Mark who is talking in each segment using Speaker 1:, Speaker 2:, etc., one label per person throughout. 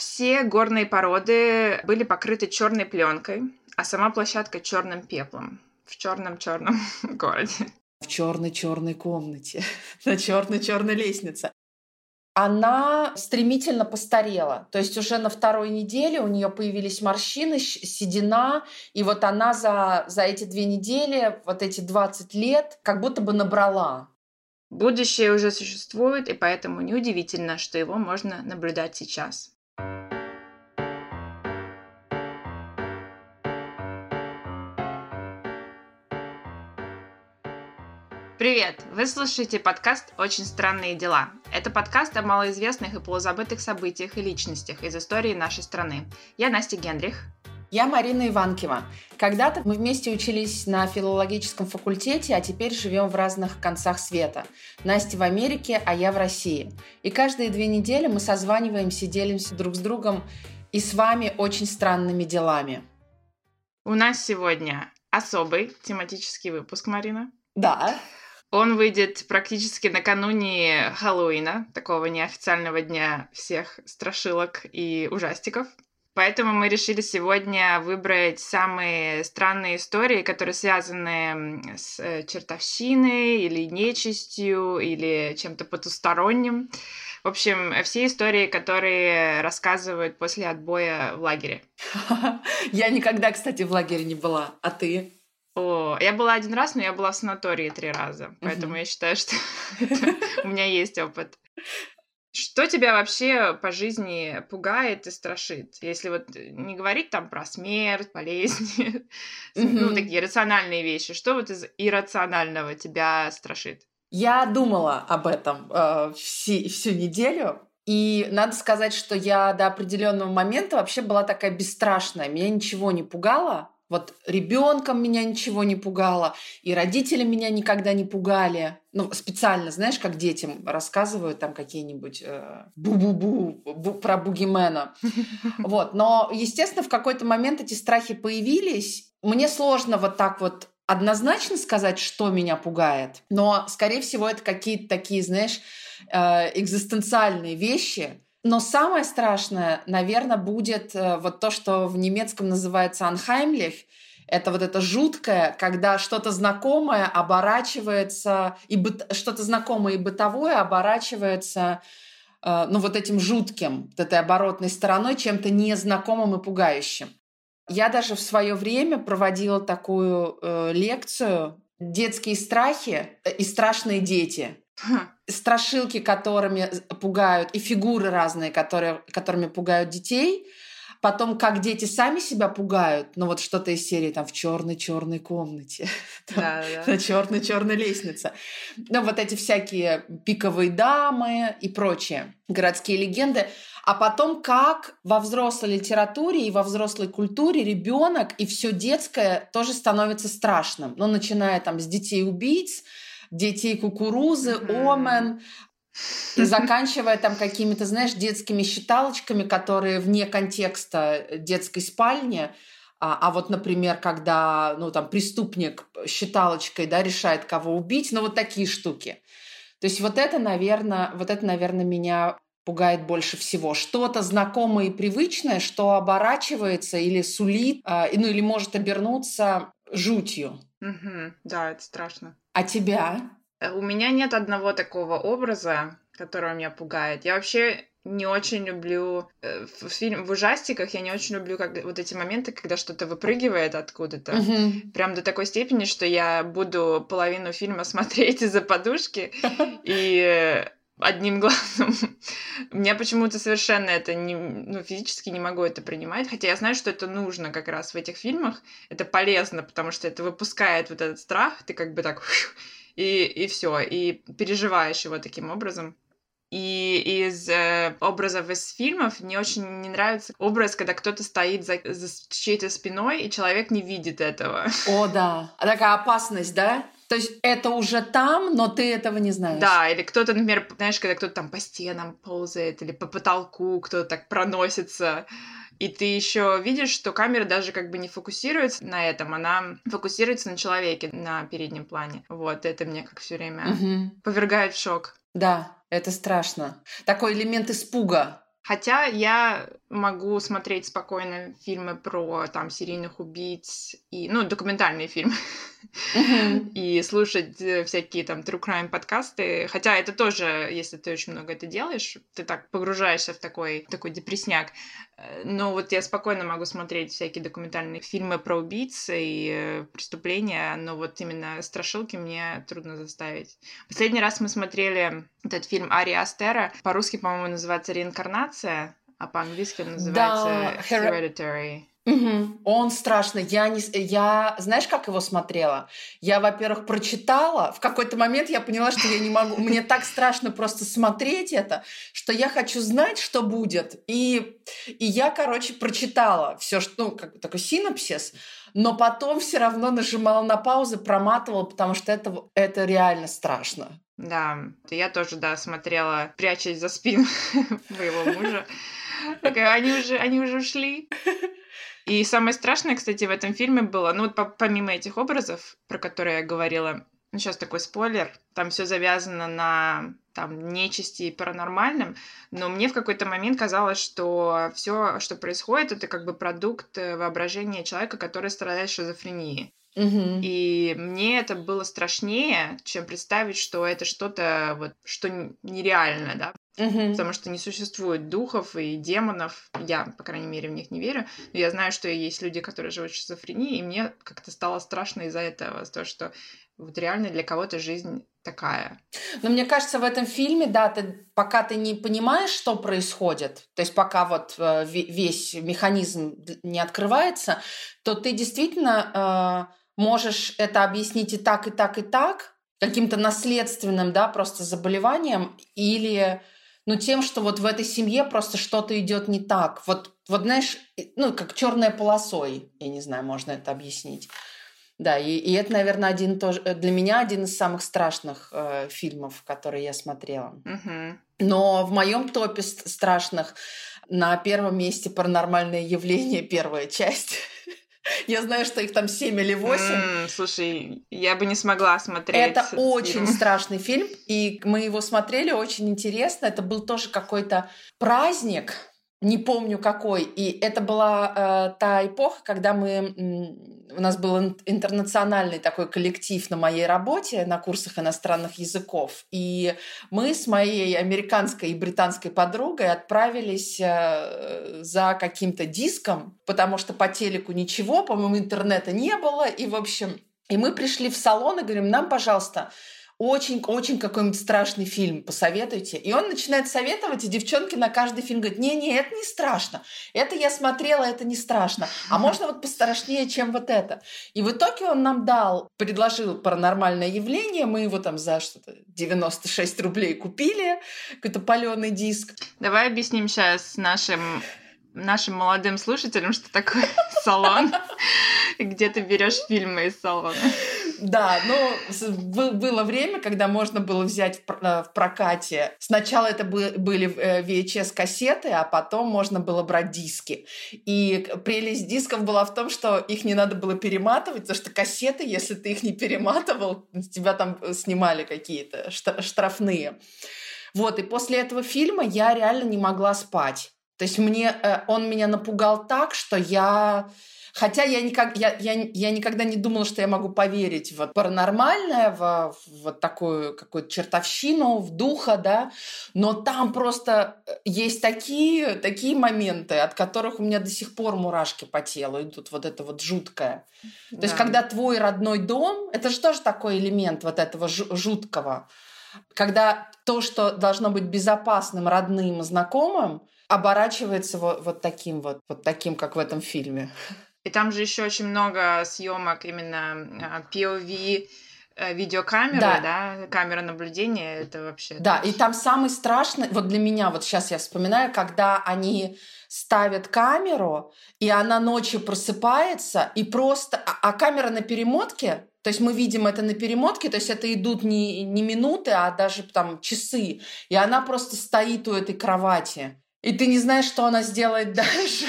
Speaker 1: Все горные породы были покрыты черной пленкой, а сама площадка черным пеплом в черном-черном городе.
Speaker 2: В черной-черной комнате, на черной-черной лестнице она стремительно постарела. То есть уже на второй неделе у нее появились морщины, седина, и вот она за, за эти две недели, вот эти 20 лет, как будто бы набрала.
Speaker 1: Будущее уже существует, и поэтому неудивительно, что его можно наблюдать сейчас. Привет! Вы слушаете подкаст «Очень странные дела». Это подкаст о малоизвестных и полузабытых событиях и личностях из истории нашей страны. Я Настя Генрих.
Speaker 2: Я Марина Иванкива. Когда-то мы вместе учились на филологическом факультете, а теперь живем в разных концах света. Настя в Америке, а я в России. И каждые две недели мы созваниваемся, делимся друг с другом и с вами очень странными делами.
Speaker 1: У нас сегодня особый тематический выпуск, Марина.
Speaker 2: Да.
Speaker 1: Он выйдет практически накануне Хэллоуина, такого неофициального дня всех страшилок и ужастиков. Поэтому мы решили сегодня выбрать самые странные истории, которые связаны с э, чертовщиной или нечистью или чем-то потусторонним. В общем, все истории, которые рассказывают после отбоя в лагере.
Speaker 2: Я никогда, кстати, в лагере не была. А ты?
Speaker 1: О, я была один раз, но я была в санатории три раза. Поэтому я считаю, что у меня есть опыт. Что тебя вообще по жизни пугает и страшит? Если вот не говорить там про смерть, болезни, ну, такие рациональные вещи, что вот из иррационального тебя страшит?
Speaker 2: Я думала об этом э, всю, всю неделю, и надо сказать, что я до определенного момента вообще была такая бесстрашная. Меня ничего не пугало. Вот ребенком меня ничего не пугало, и родители меня никогда не пугали. Ну, специально, знаешь, как детям рассказывают там какие-нибудь э, бу-бу-бу бу, про бугимена. Вот. Но, естественно, в какой-то момент эти страхи появились. Мне сложно вот так вот однозначно сказать, что меня пугает. Но, скорее всего, это какие-то такие, знаешь, э, экзистенциальные вещи, но самое страшное, наверное, будет э, вот то, что в немецком называется «анхаймлих», это вот это жуткое, когда что-то знакомое оборачивается, и быт... что-то знакомое и бытовое оборачивается э, ну, вот этим жутким, вот этой оборотной стороной, чем-то незнакомым и пугающим. Я даже в свое время проводила такую э, лекцию «Детские страхи и страшные дети». Страшилки, которыми пугают, и фигуры разные, которые, которыми пугают детей. Потом, как дети сами себя пугают, ну вот что-то из серии там в черной черной комнате, да, да. на черной черной лестнице. Ну вот эти всякие пиковые дамы и прочие городские легенды. А потом, как во взрослой литературе и во взрослой культуре ребенок и все детское тоже становится страшным. Ну, начиная там с детей убийц, детей кукурузы, омен, и заканчивая там какими-то, знаешь, детскими считалочками, которые вне контекста детской спальни. А, а вот, например, когда, ну, там, преступник считалочкой, да, решает, кого убить, ну, вот такие штуки. То есть вот это, наверное, вот это, наверное, меня пугает больше всего. Что-то знакомое и привычное, что оборачивается или сулит, э, ну, или может обернуться жутью.
Speaker 1: Угу, да, это страшно.
Speaker 2: А тебя?
Speaker 1: Э, у меня нет одного такого образа, который меня пугает. Я вообще не очень люблю э, в фильм в ужастиках я не очень люблю как вот эти моменты когда что-то выпрыгивает откуда-то uh-huh. прям до такой степени что я буду половину фильма смотреть из-за подушки и одним глазом. Мне почему-то совершенно это не, ну, физически не могу это принимать, хотя я знаю, что это нужно как раз в этих фильмах, это полезно, потому что это выпускает вот этот страх, ты как бы так и, и все, и переживаешь его таким образом. И из э, образов из фильмов мне очень не нравится образ, когда кто-то стоит за, за чьей-то спиной, и человек не видит этого.
Speaker 2: О, да. Такая опасность, да? То есть это уже там, но ты этого не знаешь.
Speaker 1: Да, или кто-то, например, знаешь, когда кто-то там по стенам ползает, или по потолку кто-то так проносится. И ты еще видишь, что камера даже как бы не фокусируется на этом, она фокусируется на человеке на переднем плане. Вот это мне как все время угу. повергает в шок.
Speaker 2: Да, это страшно. Такой элемент испуга.
Speaker 1: Хотя я могу смотреть спокойно фильмы про там серийных убийц и, ну, документальные фильмы. И слушать э, всякие там true crime подкасты. Хотя это тоже, если ты очень много это делаешь, ты так погружаешься в такой, такой депресняк. Э, но вот я спокойно могу смотреть всякие документальные фильмы про убийц и э, преступления, но вот именно страшилки мне трудно заставить. Последний раз мы смотрели этот фильм Ари Астера. По-русски, по-моему, называется «Реинкарнация», а по-английски он называется да, Hereditary.
Speaker 2: Угу. Он страшный. Я не, я, знаешь, как его смотрела? Я, во-первых, прочитала. В какой-то момент я поняла, что я не могу. Мне так страшно просто смотреть это, что я хочу знать, что будет. И, и я, короче, прочитала все, что, ну, как такой синопсис, но потом все равно нажимала на паузу, проматывала, потому что это, это реально страшно.
Speaker 1: Да, я тоже, да, смотрела, прячась за спину моего мужа. Такая, они уже, они уже ушли. И самое страшное, кстати, в этом фильме было, ну вот помимо этих образов, про которые я говорила, ну сейчас такой спойлер, там все завязано на там нечисти и паранормальном, но мне в какой-то момент казалось, что все, что происходит, это как бы продукт э, воображения человека, который страдает шизофренией. Угу. И мне это было страшнее, чем представить, что это что-то вот что нереально, да. Угу. Потому что не существует духов и демонов. Я, по крайней мере, в них не верю. Но я знаю, что есть люди, которые живут в шизофрении, и мне как-то стало страшно из-за этого, то, что вот реально для кого-то жизнь такая.
Speaker 2: Но мне кажется, в этом фильме, да, ты, пока ты не понимаешь, что происходит, то есть пока вот э, весь механизм не открывается, то ты действительно э, можешь это объяснить и так, и так, и так, каким-то наследственным, да, просто заболеванием, или ну, тем, что вот в этой семье просто что-то идет не так. Вот, вот знаешь, ну, как черной полосой, я не знаю, можно это объяснить. Да, и, и это, наверное, один тоже э, для меня один из самых страшных э, фильмов, которые я смотрела. Угу. Но в моем топе страшных на первом месте паранормальное явление первая часть. Я знаю, что их там 7 или 8. Mm,
Speaker 1: слушай, я бы не смогла смотреть.
Speaker 2: Это очень страшный фильм, и мы его смотрели, очень интересно. Это был тоже какой-то праздник, не помню какой. И это была э, та эпоха, когда мы у нас был интернациональный такой коллектив на моей работе на курсах иностранных языков. И мы с моей американской и британской подругой отправились э, за каким-то диском, потому что по телеку ничего, по-моему, интернета не было. И, в общем, и мы пришли в салон и говорим, нам, пожалуйста, очень-очень какой-нибудь страшный фильм посоветуйте. И он начинает советовать, и девчонки на каждый фильм говорят, не-не, это не страшно. Это я смотрела, это не страшно. А можно вот пострашнее, чем вот это. И в итоге он нам дал, предложил паранормальное явление. Мы его там за что-то 96 рублей купили, какой-то паленый диск.
Speaker 1: Давай объясним сейчас нашим нашим молодым слушателям, что такое салон, где ты берешь фильмы из салона.
Speaker 2: Да, но было время, когда можно было взять э, в прокате. Сначала это были э, VHS-кассеты, а потом можно было брать диски. И прелесть дисков была в том, что их не надо было перематывать, потому что кассеты, если ты их не перематывал, тебя там э, снимали какие-то штрафные. Вот, и после этого фильма я реально не могла спать. То есть мне, он меня напугал так, что я Хотя я, никак, я, я, я никогда не думала, что я могу поверить в паранормальное, в, в вот такую какую-то чертовщину, в духа, да. Но там просто э, есть такие, такие моменты, от которых у меня до сих пор мурашки по телу идут. Вот это вот жуткое. Да. То есть, когда твой родной дом, это же тоже такой элемент вот этого жуткого. Когда то, что должно быть безопасным, родным, знакомым, оборачивается вот, вот таким вот, вот таким, как в этом фильме.
Speaker 1: И там же еще очень много съемок именно а, POV э, видеокамеры, да. да, камера наблюдения, это вообще...
Speaker 2: Да, и там самый страшный, вот для меня, вот сейчас я вспоминаю, когда они ставят камеру, и она ночью просыпается, и просто... А, а камера на перемотке, то есть мы видим это на перемотке, то есть это идут не, не минуты, а даже там часы, и она просто стоит у этой кровати. И ты не знаешь, что она сделает дальше.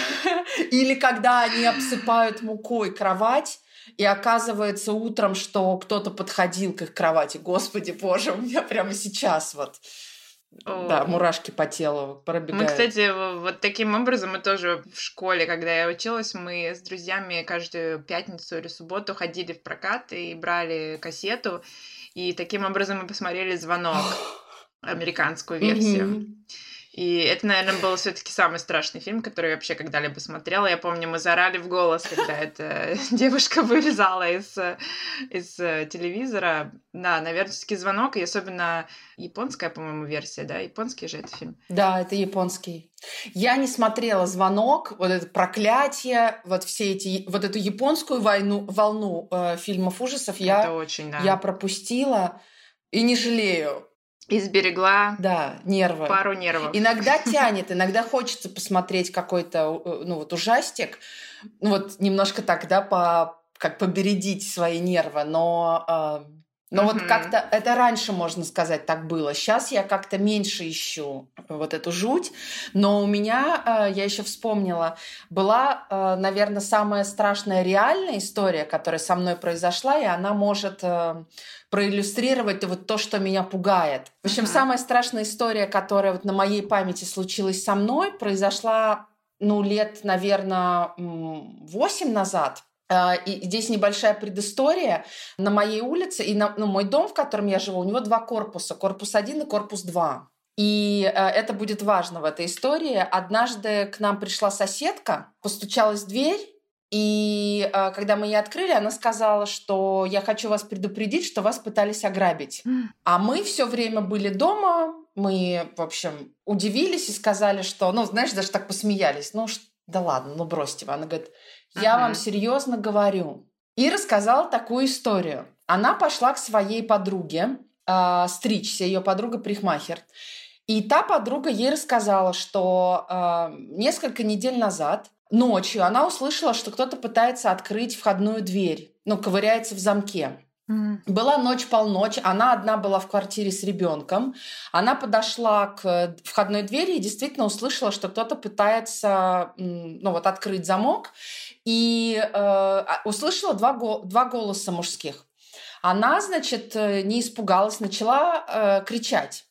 Speaker 2: Или когда они обсыпают мукой кровать, и оказывается утром, что кто-то подходил к их кровати. Господи боже, у меня прямо сейчас вот Да, мурашки по телу пробегают.
Speaker 1: Мы, кстати, вот таким образом мы тоже в школе, когда я училась, мы с друзьями каждую пятницу или субботу ходили в прокат и брали кассету, и таким образом мы посмотрели «Звонок», американскую версию. И это, наверное, был все-таки самый страшный фильм, который я вообще когда-либо смотрела. Я помню, мы зарали в голос, когда эта девушка вылезала из, из телевизора. Да, наверное, все-таки звонок, и особенно японская, по-моему, версия, да? Японский же это фильм.
Speaker 2: Да, это японский. Я не смотрела звонок, вот это проклятие, вот все эти, вот эту японскую войну, волну э, фильмов ужасов
Speaker 1: это
Speaker 2: я,
Speaker 1: очень, да.
Speaker 2: я пропустила и не жалею.
Speaker 1: И сберегла
Speaker 2: Да, нервы.
Speaker 1: пару нервов.
Speaker 2: Иногда тянет, иногда хочется посмотреть какой-то, э, ну вот ужастик, ну вот немножко так, да, по, как побередить свои нервы, но, э, но вот
Speaker 1: Мгм.
Speaker 2: как-то это раньше, можно сказать, так было. Сейчас я как-то меньше ищу вот эту жуть, но у меня, э, я еще вспомнила, была, э, наверное, самая страшная реальная история, которая со мной произошла, и она может э, проиллюстрировать вот то, что меня пугает. В общем,
Speaker 1: Мгм.
Speaker 2: самая страшная история, которая вот на моей памяти случилась со мной, произошла, ну, лет, наверное, восемь назад. А, И здесь небольшая предыстория. На моей улице и на ну, мой дом, в котором я живу, у него два корпуса. Корпус один и корпус два. И э, это будет важно в этой истории. Однажды к нам пришла соседка, постучалась в дверь, и э, когда мы ей открыли, она сказала, что я хочу вас предупредить, что вас пытались ограбить. А мы все время были дома, мы, в общем, удивились и сказали, что, ну, знаешь, даже так посмеялись. Ну, да ладно, ну бросьте. Она говорит, я
Speaker 1: Мгм.
Speaker 2: вам серьезно говорю. И рассказала такую историю. Она пошла к своей подруге э, стричься, ее подруга парикмахер. И та подруга ей рассказала, что э, несколько недель назад ночью она услышала, что кто-то пытается открыть входную дверь, ну, ковыряется в замке. Была ночь полночь, она одна была в квартире с ребенком. Она подошла к входной двери и действительно услышала, что кто-то пытается ну, вот, открыть замок. И э, а- услышала два, два голоса мужских. Она, значит, э, не испугалась, начала э, кричать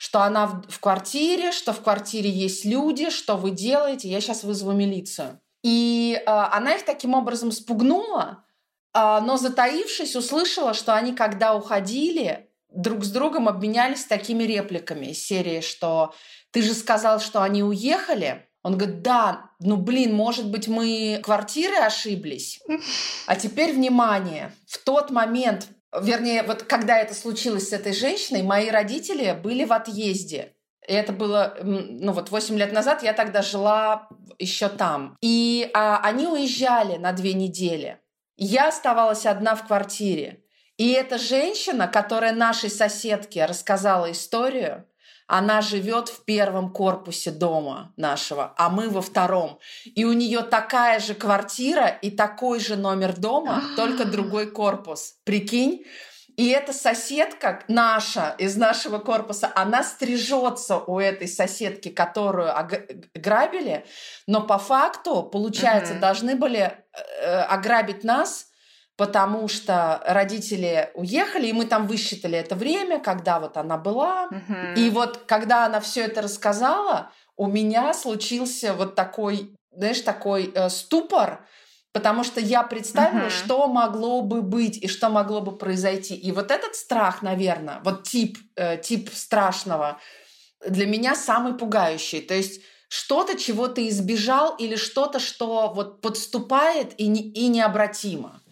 Speaker 2: что она в, квартире, что в квартире есть люди, что вы делаете, я сейчас вызову милицию. И э, она их таким образом спугнула, а, но затаившись, услышала, что они, когда уходили, друг с другом обменялись такими репликами серии, что «ты же сказал, что они уехали?» Он говорит, да, ну блин, может быть, мы квартиры ошиблись? А теперь внимание, в тот момент, вернее, вот когда это случилось с этой женщиной, мои родители были в отъезде. И это было, ну вот 8 лет назад, я тогда жила еще там. И а, они уезжали на две недели. Я оставалась одна в квартире. И эта женщина, которая нашей соседке рассказала историю, она живет в первом корпусе дома нашего, а мы во втором. И у нее такая же квартира и такой же номер дома, только другой корпус. Прикинь? И эта соседка наша из нашего корпуса, она стрижется у этой соседки, которую ог- грабили, но по факту, получается,
Speaker 1: Мгм.
Speaker 2: должны были э, ограбить нас, потому что родители уехали, и мы там высчитали это время, когда вот она была.
Speaker 1: Мгм.
Speaker 2: И вот когда она все это рассказала, у меня случился вот такой, знаешь, такой э, ступор, потому что я представила,
Speaker 1: Мгм.
Speaker 2: что могло бы быть и что могло бы произойти. И вот этот страх, наверное, вот тип, э, тип страшного для меня самый пугающий. То есть что-то, чего ты избежал, или что-то, что вот подступает и, не, и необратимо.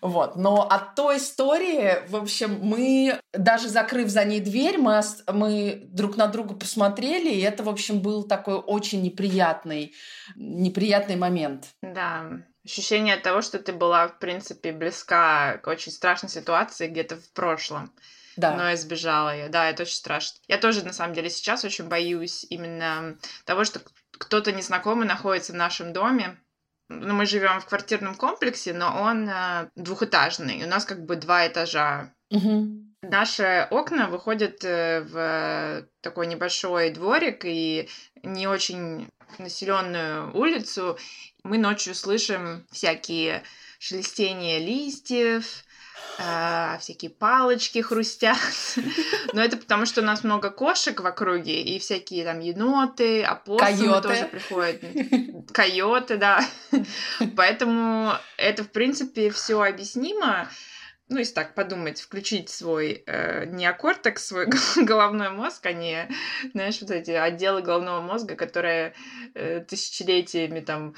Speaker 2: Вот. Но от той истории, в общем, мы, даже закрыв за ней дверь, мы, мы друг на друга посмотрели, и это, в общем, был такой очень неприятный, неприятный момент.
Speaker 1: Да, ощущение того, что ты была, в принципе, близка к очень страшной ситуации где-то в прошлом,
Speaker 2: Да.
Speaker 1: но избежала ее. Да, это очень страшно. Я тоже, на самом деле, сейчас очень боюсь именно того, что кто-то незнакомый находится в нашем доме. Ну, мы живем в квартирном комплексе, но он э, двухэтажный. У нас как бы два этажа.
Speaker 2: Мгм.
Speaker 1: Наши окна выходят э, в такой небольшой дворик и не очень населенную улицу. Мы ночью слышим всякие шелестения листьев, э, всякие палочки хрустят. Но это потому, что у нас много кошек в округе, и всякие там еноты, опоссумы тоже приходят. Койоты, да. Поэтому это, в принципе, все объяснимо ну, если так подумать, включить свой э, неокортекс, свой головной мозг, а не, знаешь, вот эти отделы головного мозга, которые э, тысячелетиями там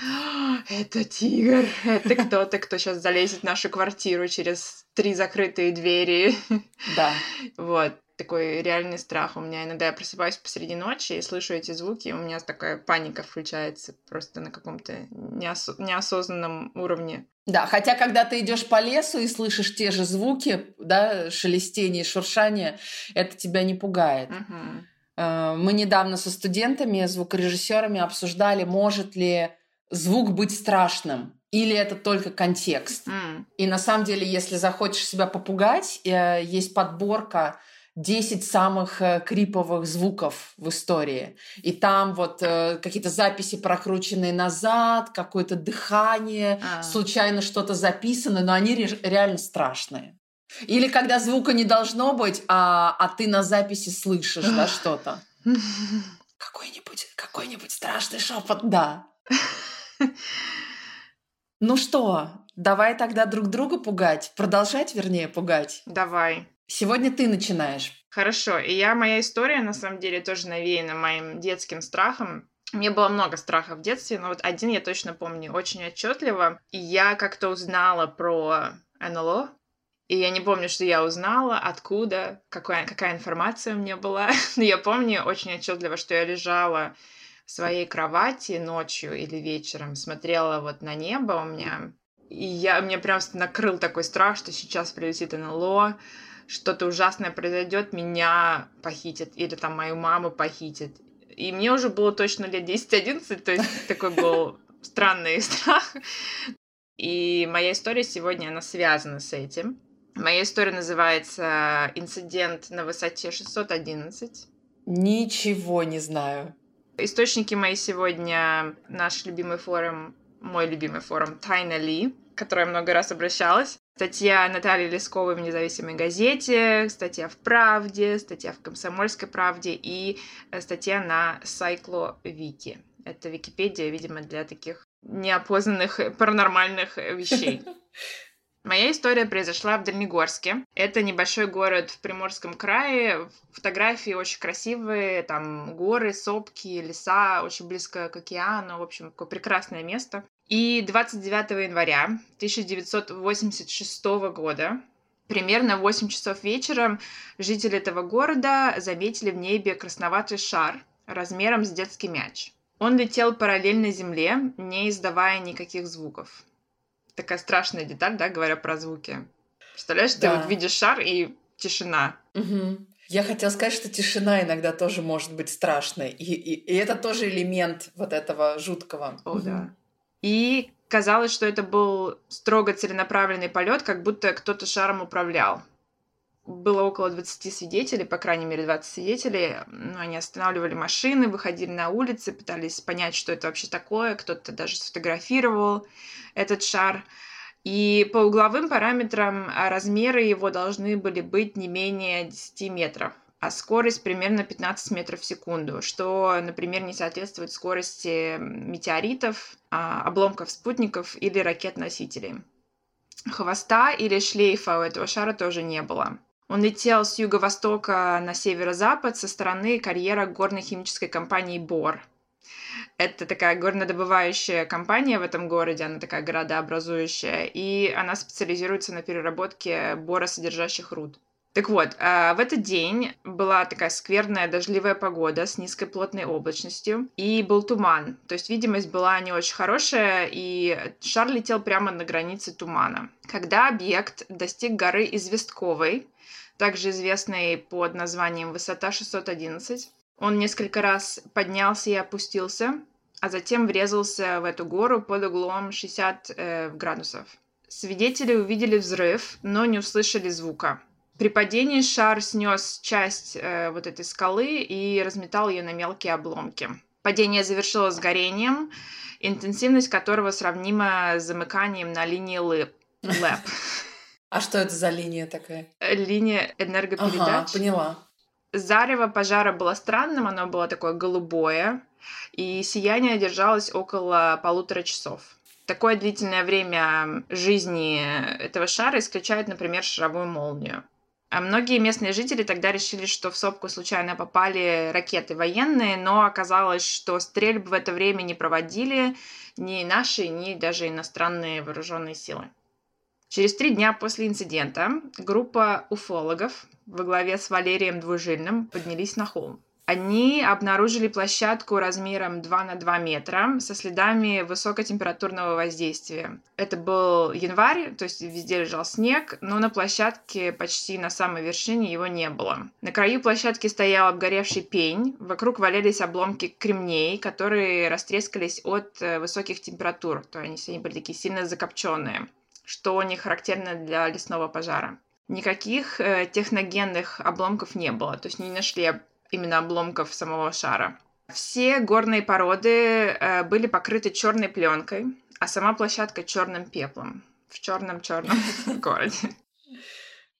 Speaker 1: «Это тигр! Это кто-то, кто сейчас залезет в нашу квартиру через три закрытые двери!»
Speaker 2: Да.
Speaker 1: Вот такой реальный страх. У меня иногда я просыпаюсь посреди ночи и слышу эти звуки, и у меня такая паника включается просто на каком-то неос... неосознанном уровне.
Speaker 2: Да, хотя когда ты идешь по лесу и слышишь те же звуки, да, шелестение, шуршание, это тебя не пугает.
Speaker 1: Угу.
Speaker 2: Мы недавно со студентами, звукорежиссерами обсуждали, может ли звук быть страшным. Или это только контекст?
Speaker 1: Mm.
Speaker 2: И на самом деле, если захочешь себя попугать, э, есть подборка 10 самых э, криповых звуков в истории. И там вот э, какие-то записи прокрученные назад, какое-то дыхание, а. случайно что-то записано, но они ре- реально страшные. Или когда звука не должно быть, а, а ты на записи слышишь, да, что-то. Какой-нибудь, какой-нибудь страшный шепот, да. Ну что, давай тогда друг друга пугать, продолжать, вернее, пугать.
Speaker 1: Давай.
Speaker 2: Сегодня ты начинаешь.
Speaker 1: Хорошо. И я, моя история, на самом деле, тоже навеяна моим детским страхом. Мне было много страхов в детстве, но вот один я точно помню очень отчетливо. И я как-то узнала про НЛО, и я не помню, что я узнала, откуда, какая, какая информация у меня была. Но я помню очень отчетливо, что я лежала в своей кровати ночью или вечером, смотрела вот на небо у меня. И я, мне прям накрыл такой страх, что сейчас прилетит НЛО, что-то ужасное произойдет, меня похитят, или там мою маму похитят. И мне уже было точно лет 10-11, то есть такой был странный страх. И моя история сегодня, она связана с этим. Моя история называется «Инцидент на высоте 611».
Speaker 2: Ничего не знаю.
Speaker 1: Источники мои сегодня наш любимый форум, мой любимый форум Тайна Ли, к которой я много раз обращалась. Статья Натальи Лесковой в «Независимой газете», статья в «Правде», статья в «Комсомольской правде» и э, статья на Сайкло Вики. Это Википедия, видимо, для таких неопознанных паранормальных вещей. Моя история произошла в Дальнегорске. Это небольшой город в Приморском крае. Фотографии очень красивые, там горы, сопки, леса, очень близко к океану. В общем, такое прекрасное место. И 29 января 1986 года Примерно в 8 часов вечера жители этого города заметили в небе красноватый шар размером с детский мяч. Он летел параллельно Земле, не издавая никаких звуков. Такая страшная деталь, да, говоря про звуки. Представляешь, да. ты вот видишь шар и тишина.
Speaker 2: Угу. Я хотела сказать, что тишина иногда тоже может быть страшной. И, и, и это тоже элемент вот этого жуткого.
Speaker 1: О, угу. да. И казалось, что это был строго целенаправленный полет, как будто кто-то шаром управлял. Было около 20 свидетелей, по крайней мере 20 свидетелей. Ну, они останавливали машины, выходили на улицы, пытались понять, что это вообще такое. Кто-то даже сфотографировал этот шар. И по угловым параметрам а, размеры его должны были быть не менее 10 метров а скорость примерно 15 метров в секунду, что, например, не соответствует скорости метеоритов, а, обломков спутников или ракет-носителей. Хвоста или шлейфа у этого шара тоже не было. Он летел с юго-востока на северо-запад со стороны карьера горной химической компании «Бор». Это такая горнодобывающая компания в этом городе, она такая городообразующая, и она специализируется на переработке боросодержащих руд. Так вот, а, в этот день была такая скверная дождливая погода с низкой плотной облачностью, и был туман. То есть видимость была не очень хорошая, и шар летел прямо на границе тумана. Когда объект достиг горы Известковой, также известной под названием «Высота 611», он несколько раз поднялся и опустился, а затем врезался в эту гору под углом 60 э, градусов. Свидетели увидели взрыв, но не услышали звука. При падении шар снес часть э, вот этой скалы и разметал ее на мелкие обломки. Падение завершилось горением, интенсивность которого сравнима с замыканием на линии ЛЭП.
Speaker 2: А что это за линия такая?
Speaker 1: Э, линия энергопередач.
Speaker 2: Ага, поняла.
Speaker 1: Зарево пожара было странным, оно было такое голубое, и сияние держалось около полутора часов. Такое длительное время жизни этого шара исключает, например, шаровую молнию. А многие местные жители тогда решили, что в сопку случайно попали ракеты военные, но оказалось, что стрельб в это время не проводили ни наши, ни даже иностранные вооруженные силы. Через три дня после инцидента группа уфологов во главе с Валерием Двужильным поднялись на холм. Они обнаружили площадку размером 2 на 2 метра со следами высокотемпературного воздействия. Это был январь, то есть везде лежал снег, но на площадке почти на самой вершине его не было. На краю площадки стоял обгоревший пень, вокруг валялись обломки кремней, которые растрескались от э, высоких температур, то есть они были такие сильно закопченные, что не характерно для лесного пожара никаких э, техногенных обломков не было. То есть не нашли именно обломков самого шара. Все горные породы э, были покрыты черной пленкой, а сама площадка черным пеплом в черном-черном городе.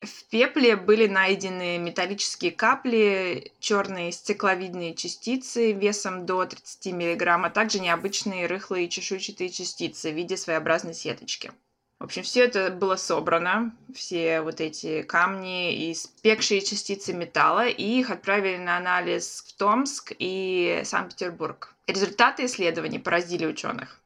Speaker 1: В пепле были найдены металлические капли, черные стекловидные частицы весом до 30 мг, а также необычные рыхлые чешуйчатые частицы в виде своеобразной сеточки. В общем, все это было собрано, все вот эти камни и спекшие частицы металла, и их отправили на анализ в Томск и Санкт-Петербург. Результаты исследований поразили ученых.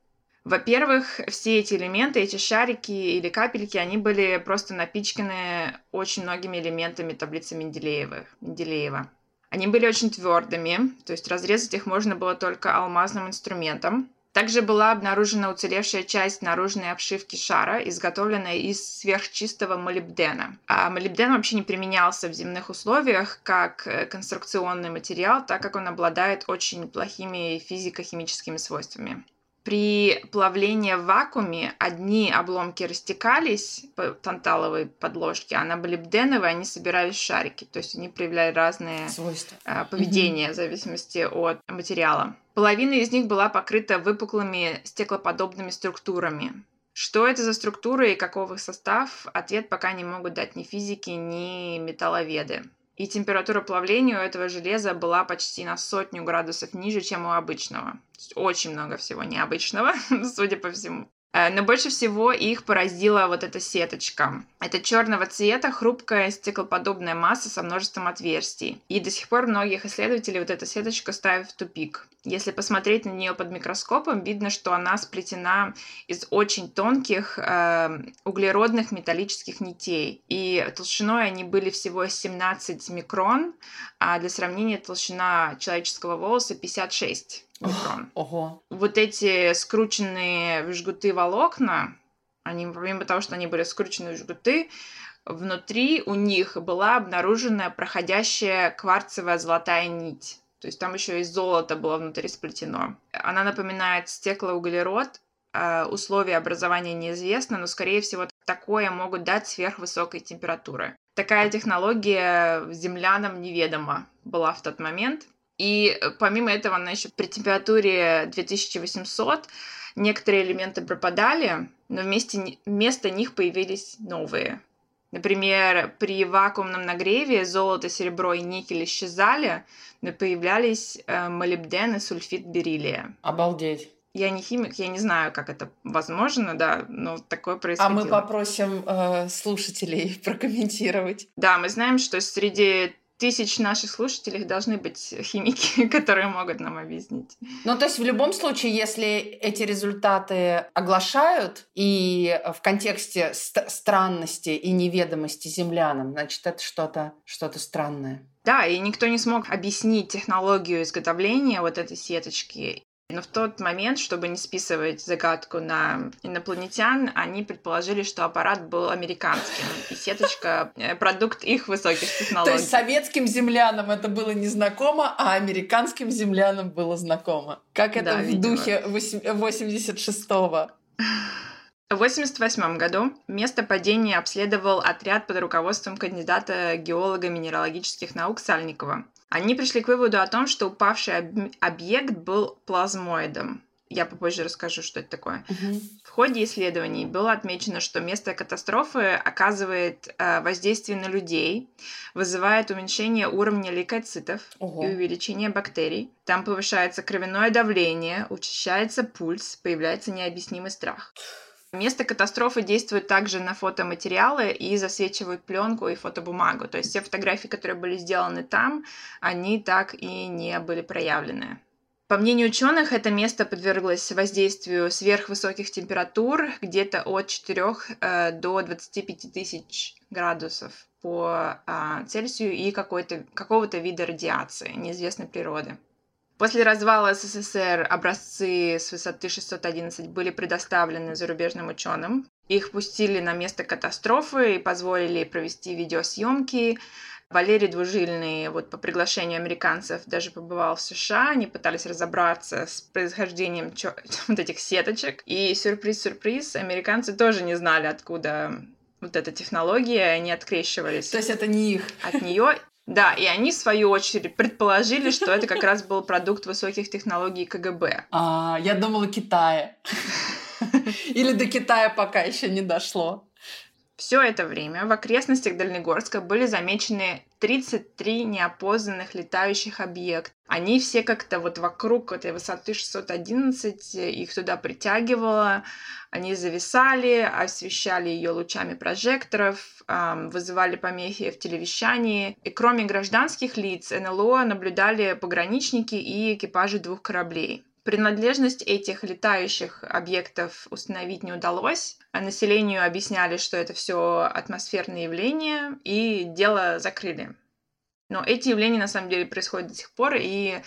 Speaker 1: Во-первых, все эти элементы, эти шарики или капельки, они были просто напичканы очень многими элементами таблицы Менделеева. Менделеева. Они были очень твердыми, то есть разрезать их можно было только алмазным инструментом. Также была обнаружена уцелевшая часть наружной обшивки шара, изготовленная из сверхчистого молибдена. А молибден вообще не применялся в земных условиях как э, конструкционный материал, так как он обладает очень плохими физико-химическими свойствами. При плавлении в вакууме одни обломки растекались по танталовой подложке, а на молибденовой они собирались в шарики. То есть они проявляли разные
Speaker 2: свойства
Speaker 1: э, поведения в зависимости от материала. Половина из них была покрыта выпуклыми стеклоподобными структурами. Что это за структуры и каков их состав, ответ пока не могут дать ни физики, ни металловеды. И температура плавления у этого железа была почти на сотню градусов ниже, чем у обычного. Очень много всего необычного, судя по всему. Э, но больше всего их поразила вот эта сеточка. Это черного цвета, хрупкая стеклоподобная масса со множеством отверстий. И до сих пор многих исследователей вот эта сеточка ставит в тупик. Если посмотреть на нее под микроскопом, видно, что она сплетена из очень тонких э, углеродных металлических нитей. И толщиной они были всего 17 микрон, а для сравнения толщина человеческого волоса 56 микрон.
Speaker 2: Ого.
Speaker 1: Вот эти скрученные в жгуты волокна, они, помимо того, что они были скручены в жгуты, внутри у них была обнаружена проходящая кварцевая золотая нить. То есть там еще и золото было внутри сплетено. Она напоминает стеклоуглерод. А, условия образования неизвестны, но, скорее всего, такое могут дать сверхвысокой температуры. Такая технология землянам неведома была в тот момент. И э, помимо этого, еще при температуре 2800 некоторые элементы пропадали, но вместе, вместо них появились новые. Например, при вакуумном нагреве золото, серебро и никель исчезали, но появлялись э, молибден и сульфид бериллия.
Speaker 2: Обалдеть.
Speaker 1: Я не химик, я не знаю, как это возможно, да, но такое происходило.
Speaker 2: А мы попросим э, слушателей прокомментировать.
Speaker 1: Да, мы знаем, что среди тысяч наших слушателей должны быть химики, которые могут нам объяснить.
Speaker 2: Ну, то есть в любом случае, если эти результаты оглашают и в контексте ст- странности и неведомости землянам, значит, это что-то что странное.
Speaker 1: Да, и никто не смог объяснить технологию изготовления вот этой сеточки. Но в тот момент, чтобы не списывать загадку на инопланетян, они предположили, что аппарат был американским, и сеточка — продукт их высоких технологий.
Speaker 2: То есть советским землянам это было незнакомо, а американским землянам было знакомо. Как это да, в видимо. духе 86-го.
Speaker 1: В 1988 году место падения обследовал отряд под руководством кандидата геолога минералогических наук Сальникова. Они пришли к выводу о том, что упавший об- объект был плазмоидом. Я попозже расскажу, что это такое.
Speaker 2: Мгм.
Speaker 1: В ходе исследований было отмечено, что место катастрофы оказывает э, воздействие на людей, вызывает уменьшение уровня лейкоцитов
Speaker 2: Ого.
Speaker 1: и увеличение бактерий. Там повышается кровяное давление, учащается пульс, появляется необъяснимый страх. Место катастрофы действует также на фотоматериалы и засвечивают пленку и фотобумагу. То есть все фотографии, которые были сделаны там, они так и не были проявлены. По мнению ученых, это место подверглось воздействию сверхвысоких температур, где-то от 4 э, до 25 тысяч градусов по а, Цельсию и какого-то вида радиации неизвестной природы. После развала СССР образцы с высоты 611 были предоставлены зарубежным ученым. Их пустили на место катастрофы и позволили провести видеосъемки. Валерий Двужильный вот по приглашению американцев даже побывал в США. Они пытались разобраться с происхождением чё- вот этих сеточек. И сюрприз-сюрприз, американцы тоже не знали, откуда вот эта технология, они открещивались
Speaker 2: То есть это не их.
Speaker 1: от нее. Да, и они, в свою очередь, предположили, что это как раз был продукт высоких технологий КГБ.
Speaker 2: А, я думала Китая. Или до Китая пока еще не дошло.
Speaker 1: Все это время в окрестностях Дальнегорска были замечены 33 неопознанных летающих объекта. Они все как-то вот вокруг этой высоты 611, их туда притягивало, они зависали, освещали ее лучами прожекторов, вызывали помехи в телевещании. И кроме гражданских лиц, НЛО наблюдали пограничники и экипажи двух кораблей. Принадлежность этих летающих объектов установить не удалось. А населению объясняли, что это все атмосферные явления, и дело закрыли. Но эти явления на самом деле происходят до сих пор, и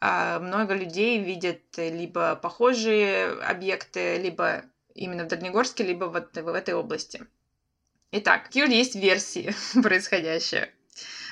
Speaker 1: а, много людей видят либо похожие объекты, либо именно в Дальнегорске, либо вот в этой области. Итак, какие есть версии происходящего?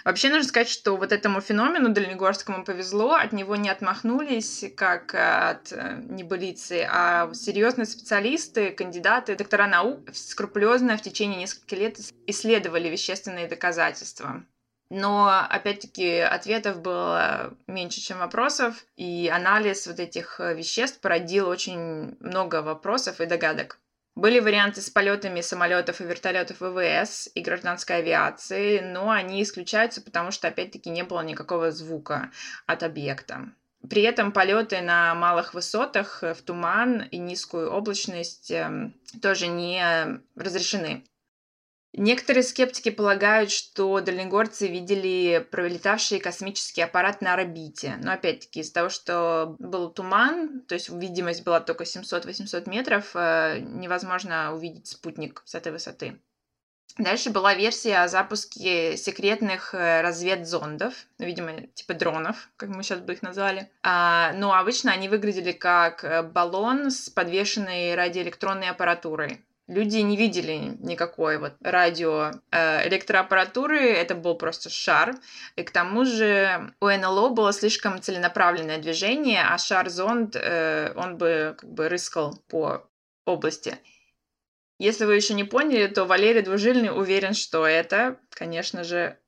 Speaker 1: Вообще нужно сказать, что вот этому феномену Дальнегорскому повезло, от него не отмахнулись, как от э, небылицы, а серьезные специалисты, кандидаты, доктора наук скрупулезно в течение нескольких лет исследовали вещественные доказательства. Но, опять-таки, ответов было меньше, чем вопросов, и анализ вот этих э, веществ породил очень много вопросов и догадок. Были варианты с полетами самолетов и вертолетов ВВС и гражданской авиации, но они исключаются, потому что, опять-таки, не было никакого звука от объекта. При этом полеты на малых высотах э, в туман и низкую облачность эм, тоже не разрешены. Некоторые скептики полагают, что дальнегорцы видели пролетавший космический аппарат на орбите. Но опять-таки из-за того, что был туман, то есть видимость была только 700-800 метров, э, невозможно увидеть спутник с этой высоты. Дальше была версия о запуске секретных э, разведзондов, видимо, типа дронов, как мы сейчас бы их назвали. А, но обычно они выглядели как э, баллон с подвешенной радиоэлектронной аппаратурой. Люди не видели никакой вот радио э, это был просто шар. И к тому же у НЛО было слишком целенаправленное движение, а шар-зонд, э, он бы как бы рыскал по области. Если вы еще не поняли, то Валерий Двужильный уверен, что это, конечно же,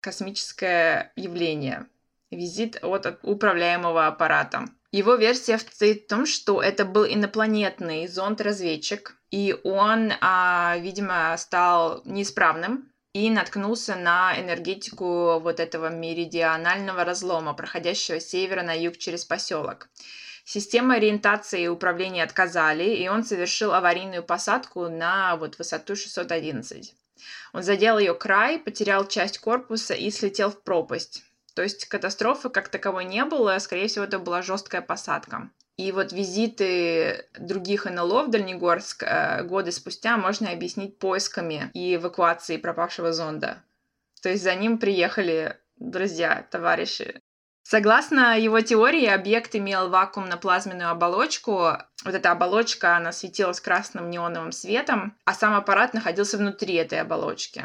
Speaker 1: космическое явление. Визит от управляемого аппарата. Его версия в том, что это был инопланетный зонд-разведчик, и он, а, видимо, стал неисправным и наткнулся на энергетику вот этого меридионального разлома, проходящего с севера на юг через поселок. Система ориентации и управления отказали, и он совершил аварийную посадку на вот высоту 611. Он задел ее край, потерял часть корпуса и слетел в пропасть. То есть катастрофы как таковой не было, скорее всего, это была жесткая посадка. И вот визиты других НЛО в Дальнегорск э, годы спустя можно объяснить поисками и эвакуацией пропавшего зонда. То есть за ним приехали друзья, товарищи. Согласно его теории, объект имел вакуумно-плазменную оболочку. Вот эта оболочка, она светилась красным неоновым светом, а сам аппарат находился внутри этой оболочки.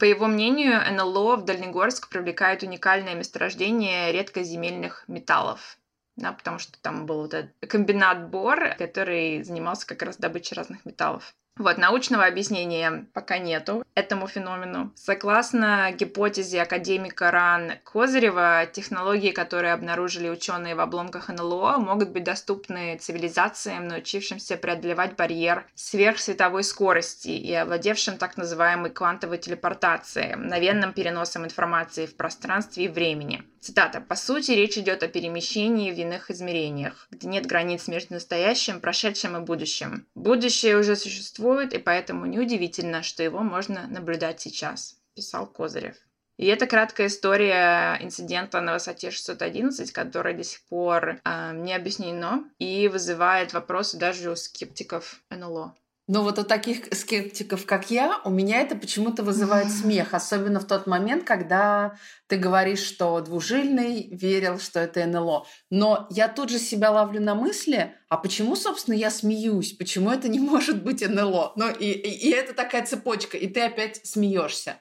Speaker 1: По его мнению, НЛО в Дальнегорск привлекает уникальное месторождение редкоземельных металлов. Да, потому что там был вот этот комбинат Бор, который занимался как раз добычей разных металлов. Вот, научного объяснения пока нету этому феномену. Согласно гипотезе академика Ран Козырева, технологии, которые обнаружили ученые в обломках НЛО, могут быть доступны цивилизациям, научившимся преодолевать барьер сверхсветовой скорости и овладевшим так называемой квантовой телепортацией, мгновенным переносом информации в пространстве и времени. Цитата. «По сути, речь идет о перемещении в иных измерениях, где нет границ между настоящим, прошедшим и будущим. Будущее уже существует, и поэтому неудивительно, что его можно наблюдать сейчас», писал Козырев. И это краткая история инцидента на высоте 611, который до сих пор э, не объяснено и вызывает вопросы даже у скептиков НЛО.
Speaker 2: Но вот у таких скептиков, как я, у меня это почему-то вызывает смех, особенно в тот момент, когда ты говоришь, что двужильный верил, что это НЛО. Но я тут же себя ловлю на мысли, а почему, собственно, я смеюсь? Почему это не может быть НЛО? Ну, и, и, и это такая цепочка, и ты опять смеешься.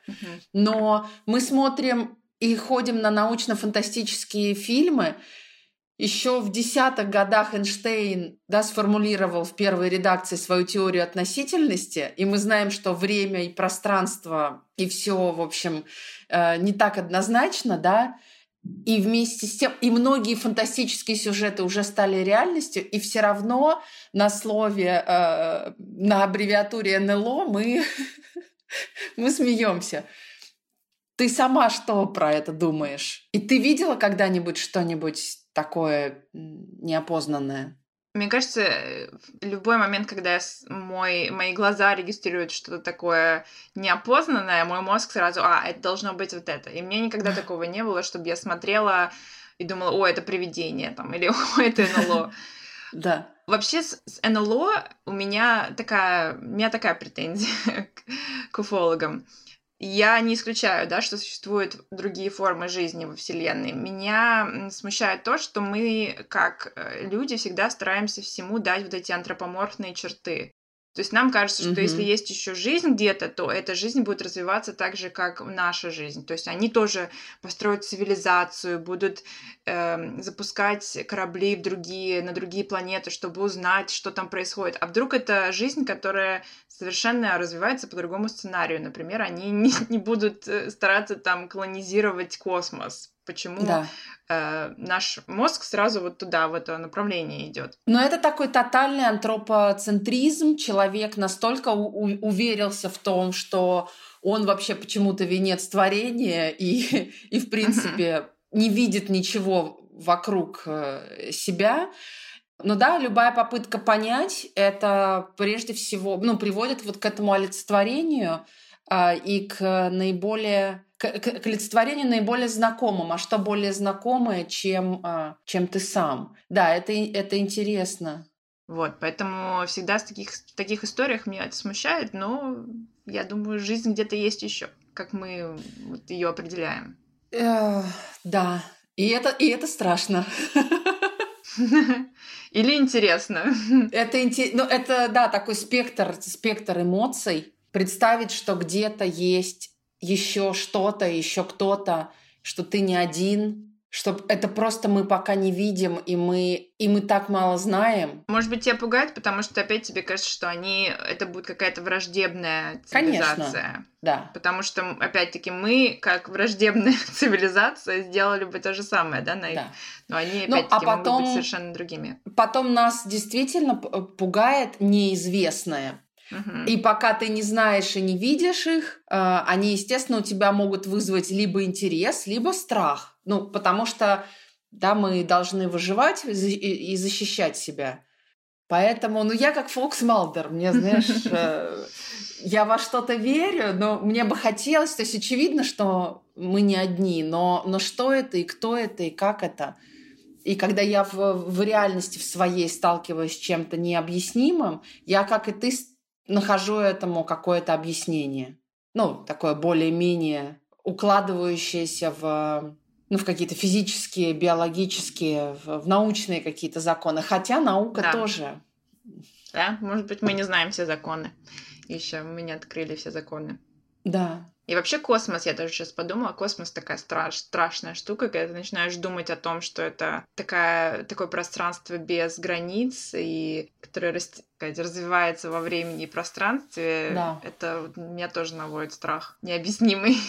Speaker 2: Но мы смотрим и ходим на научно-фантастические фильмы, еще в десятых годах Эйнштейн да, сформулировал в первой редакции свою теорию относительности, и мы знаем, что время и пространство и все, в общем, э, не так однозначно, да, и вместе с тем, и многие фантастические сюжеты уже стали реальностью, и все равно на слове, э, на аббревиатуре НЛО мы, мы смеемся. Ты сама что про это думаешь? И ты видела когда-нибудь что-нибудь такое неопознанное?
Speaker 1: Мне кажется, э, любой момент, когда мой, мои глаза регистрируют что-то такое неопознанное, мой мозг сразу, а, это должно быть вот это. И мне никогда такого не было, чтобы я смотрела и думала, о, это привидение, там, или о, это НЛО.
Speaker 2: Да.
Speaker 1: Вообще с, НЛО у меня такая, у меня такая претензия к уфологам. Я не исключаю, да, что существуют другие формы жизни во Вселенной. Меня смущает то, что мы, как э, люди, всегда стараемся всему дать вот эти антропоморфные черты. То есть нам кажется, что mm-hmm. если есть еще жизнь где-то, то эта жизнь будет развиваться так же, как наша жизнь. То есть они тоже построят цивилизацию, будут э, запускать корабли в другие, на другие планеты, чтобы узнать, что там происходит. А вдруг это жизнь, которая совершенно развивается по другому сценарию. Например, они не, не будут э, стараться там колонизировать космос почему да. э, наш мозг сразу вот туда, в это направление идет.
Speaker 2: Но это такой тотальный антропоцентризм. Человек настолько уверился в том, что он вообще почему-то венец творения и, и в принципе, не видит ничего вокруг э, себя. Ну да, любая попытка понять, это прежде всего, ну, приводит вот к этому олицетворению и к наиболее к, к, к олицетворению наиболее знакомым. А что более знакомое, чем, а, чем ты сам? Да, это, это интересно.
Speaker 1: Вот, поэтому всегда в таких, в таких историях меня это смущает, но я думаю, жизнь где-то есть еще, как мы вот ее определяем.
Speaker 2: Э, да, и это, и это страшно.
Speaker 1: Или интересно.
Speaker 2: Это, ну, это, да, такой спектр, спектр эмоций. Представить, что где-то есть еще что-то, еще кто-то, что ты не один, что это просто мы пока не видим, и мы, и мы так мало знаем.
Speaker 1: Может быть, тебя пугает, потому что опять тебе кажется, что они, это будет какая-то враждебная цивилизация. Конечно,
Speaker 2: да.
Speaker 1: Потому что, опять-таки, мы, как враждебная цивилизация, сделали бы то же самое, да, на их... Да. Но они, опять-таки, ну, а потом, могут быть совершенно другими.
Speaker 2: Потом нас действительно пугает неизвестное. И пока ты не знаешь и не видишь их, э, они, естественно, у тебя могут вызвать либо интерес, либо страх. Ну, потому что, да, мы должны выживать и защищать себя. Поэтому, ну, я как Фокс Малдер, мне, знаешь, э, я во что-то верю, но мне бы хотелось, то есть очевидно, что мы не одни, но, но что это и кто это и как это. И когда я в, в реальности в своей сталкиваюсь с чем-то необъяснимым, я, как и ты, нахожу этому какое-то объяснение. Ну, такое более-менее укладывающееся в, ну, в какие-то физические, биологические, в, в научные какие-то законы. Хотя наука да. тоже.
Speaker 1: Да, может быть, мы не знаем все законы. Еще мы не открыли все законы.
Speaker 2: Да.
Speaker 1: И вообще космос, я тоже сейчас подумала, космос такая страш, страшная штука, когда ты начинаешь думать о том, что это такая, такое пространство без границ, и которое рас, развивается во времени и пространстве.
Speaker 2: Да.
Speaker 1: Это меня тоже наводит страх необъяснимый.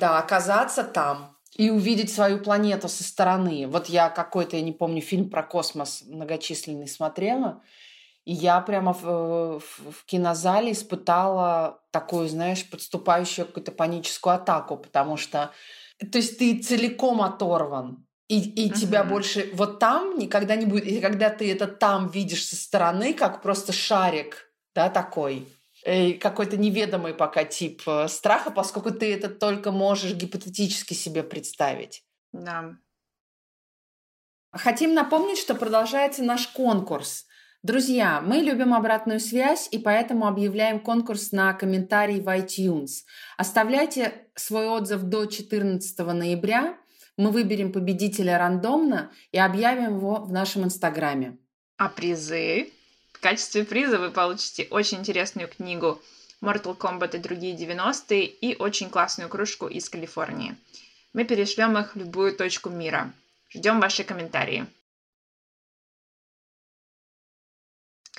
Speaker 2: Да, оказаться там и увидеть свою планету со стороны. Вот я какой-то, я не помню, фильм про космос многочисленный смотрела, и я прямо в, в, в кинозале испытала такую, знаешь, подступающую какую-то паническую атаку, потому что, то есть ты целиком оторван, и, и uh-huh. тебя больше вот там никогда не будет. И когда ты это там видишь со стороны, как просто шарик, да, такой, э, какой-то неведомый пока тип э, страха, поскольку ты это только можешь гипотетически себе представить.
Speaker 1: Да.
Speaker 2: Хотим напомнить, что продолжается наш конкурс. Друзья, мы любим обратную связь и поэтому объявляем конкурс на комментарий в iTunes. Оставляйте свой отзыв до 14 ноября. Мы выберем победителя рандомно и объявим его в нашем инстаграме.
Speaker 1: А призы? В качестве приза вы получите очень интересную книгу Mortal Kombat и другие 90-е и очень классную кружку из Калифорнии. Мы перешлем их в любую точку мира. Ждем ваши комментарии.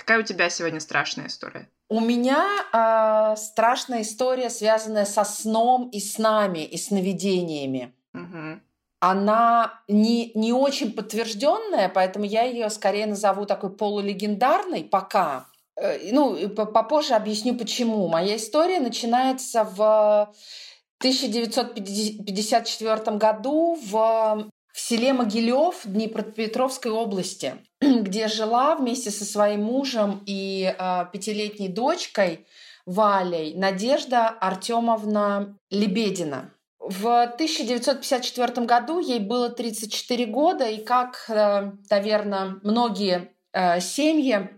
Speaker 1: Какая у тебя сегодня страшная история?
Speaker 2: У меня э, страшная история, связанная со сном и снами, и сновидениями.
Speaker 1: Угу.
Speaker 2: Она не, не очень подтвержденная, поэтому я ее скорее назову такой полулегендарной пока. Э, ну, попозже объясню почему. Моя история начинается в 1954 году в в селе Могилев Днепропетровской области, где жила вместе со своим мужем и э, пятилетней дочкой Валей Надежда Артемовна Лебедина. В 1954 году ей было 34 года, и как, э, наверное, многие э, семьи,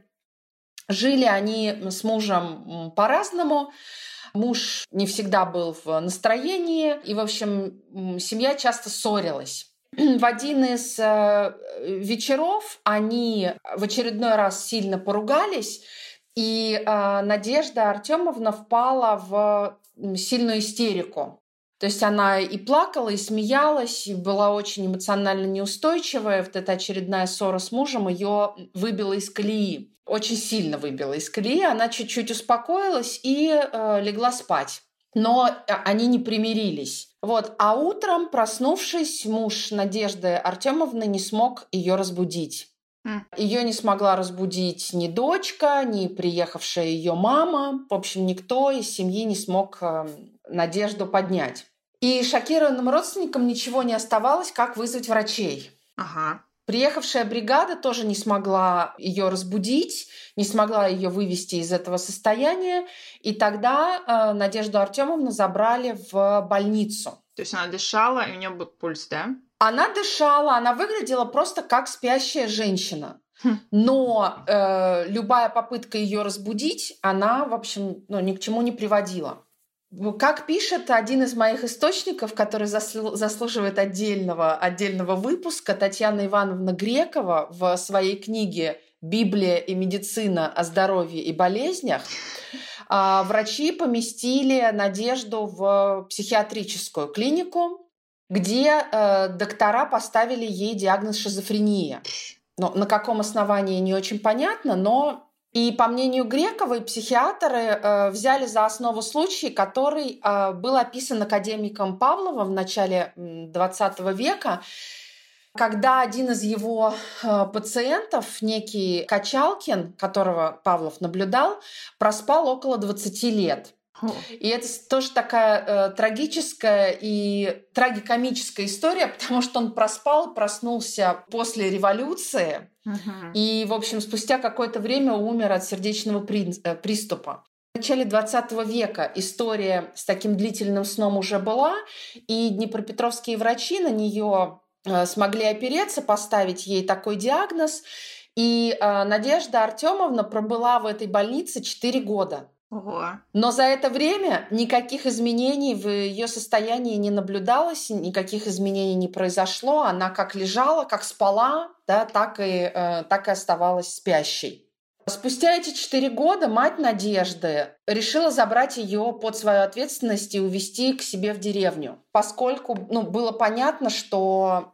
Speaker 2: жили они с мужем по-разному. Муж не всегда был в настроении, и, в общем, семья часто ссорилась в один из э, вечеров они в очередной раз сильно поругались, и э, Надежда Артемовна впала в сильную истерику. То есть она и плакала, и смеялась, и была очень эмоционально неустойчивая. Вот эта очередная ссора с мужем ее выбила из колеи. Очень сильно выбила из колеи. Она чуть-чуть успокоилась и э, легла спать но э, они не примирились. Вот. А утром, проснувшись, муж Надежды Артемовны не смог ее разбудить. Ее не смогла разбудить ни дочка, ни приехавшая ее мама. В общем, никто из семьи не смог э, Надежду поднять. И шокированным родственникам ничего не оставалось, как вызвать врачей.
Speaker 1: Ага.
Speaker 2: Приехавшая бригада тоже не смогла ее разбудить, не смогла ее вывести из этого состояния. И тогда э, Надежду Артемовну забрали в больницу.
Speaker 1: То есть она дышала, и у нее был пульс, да?
Speaker 2: Она дышала, она выглядела просто как спящая женщина. Хм. Но э, любая попытка ее разбудить, она, в общем, ну, ни к чему не приводила. Как пишет один из моих источников, который заслуживает отдельного, отдельного выпуска, Татьяна Ивановна Грекова в своей книге «Библия и медицина о здоровье и болезнях», а, врачи поместили Надежду в психиатрическую клинику, где э, доктора поставили ей диагноз шизофрения. Но на каком основании не очень понятно, но и по мнению Грековой, психиатры э, взяли за основу случай, который э, был описан академиком Павловым в начале XX века, когда один из его э, пациентов, некий Качалкин, которого Павлов наблюдал, проспал около 20 лет. И это тоже такая э, трагическая и трагикомическая история, потому что он проспал, проснулся после революции,
Speaker 1: uh-huh.
Speaker 2: и, в общем, спустя какое-то время умер от сердечного при... э, приступа. В начале 20 века история с таким длительным сном уже была, и днепропетровские врачи на нее э, смогли опереться, поставить ей такой диагноз. И э, Надежда Артемовна пробыла в этой больнице 4 года.
Speaker 1: Ого.
Speaker 2: Но за это время никаких изменений в ее состоянии не наблюдалось, никаких изменений не произошло. Она как лежала, как спала, да, так, и, э, так и оставалась спящей. Спустя эти четыре года мать Надежды решила забрать ее под свою ответственность и увезти к себе в деревню, поскольку ну, было понятно, что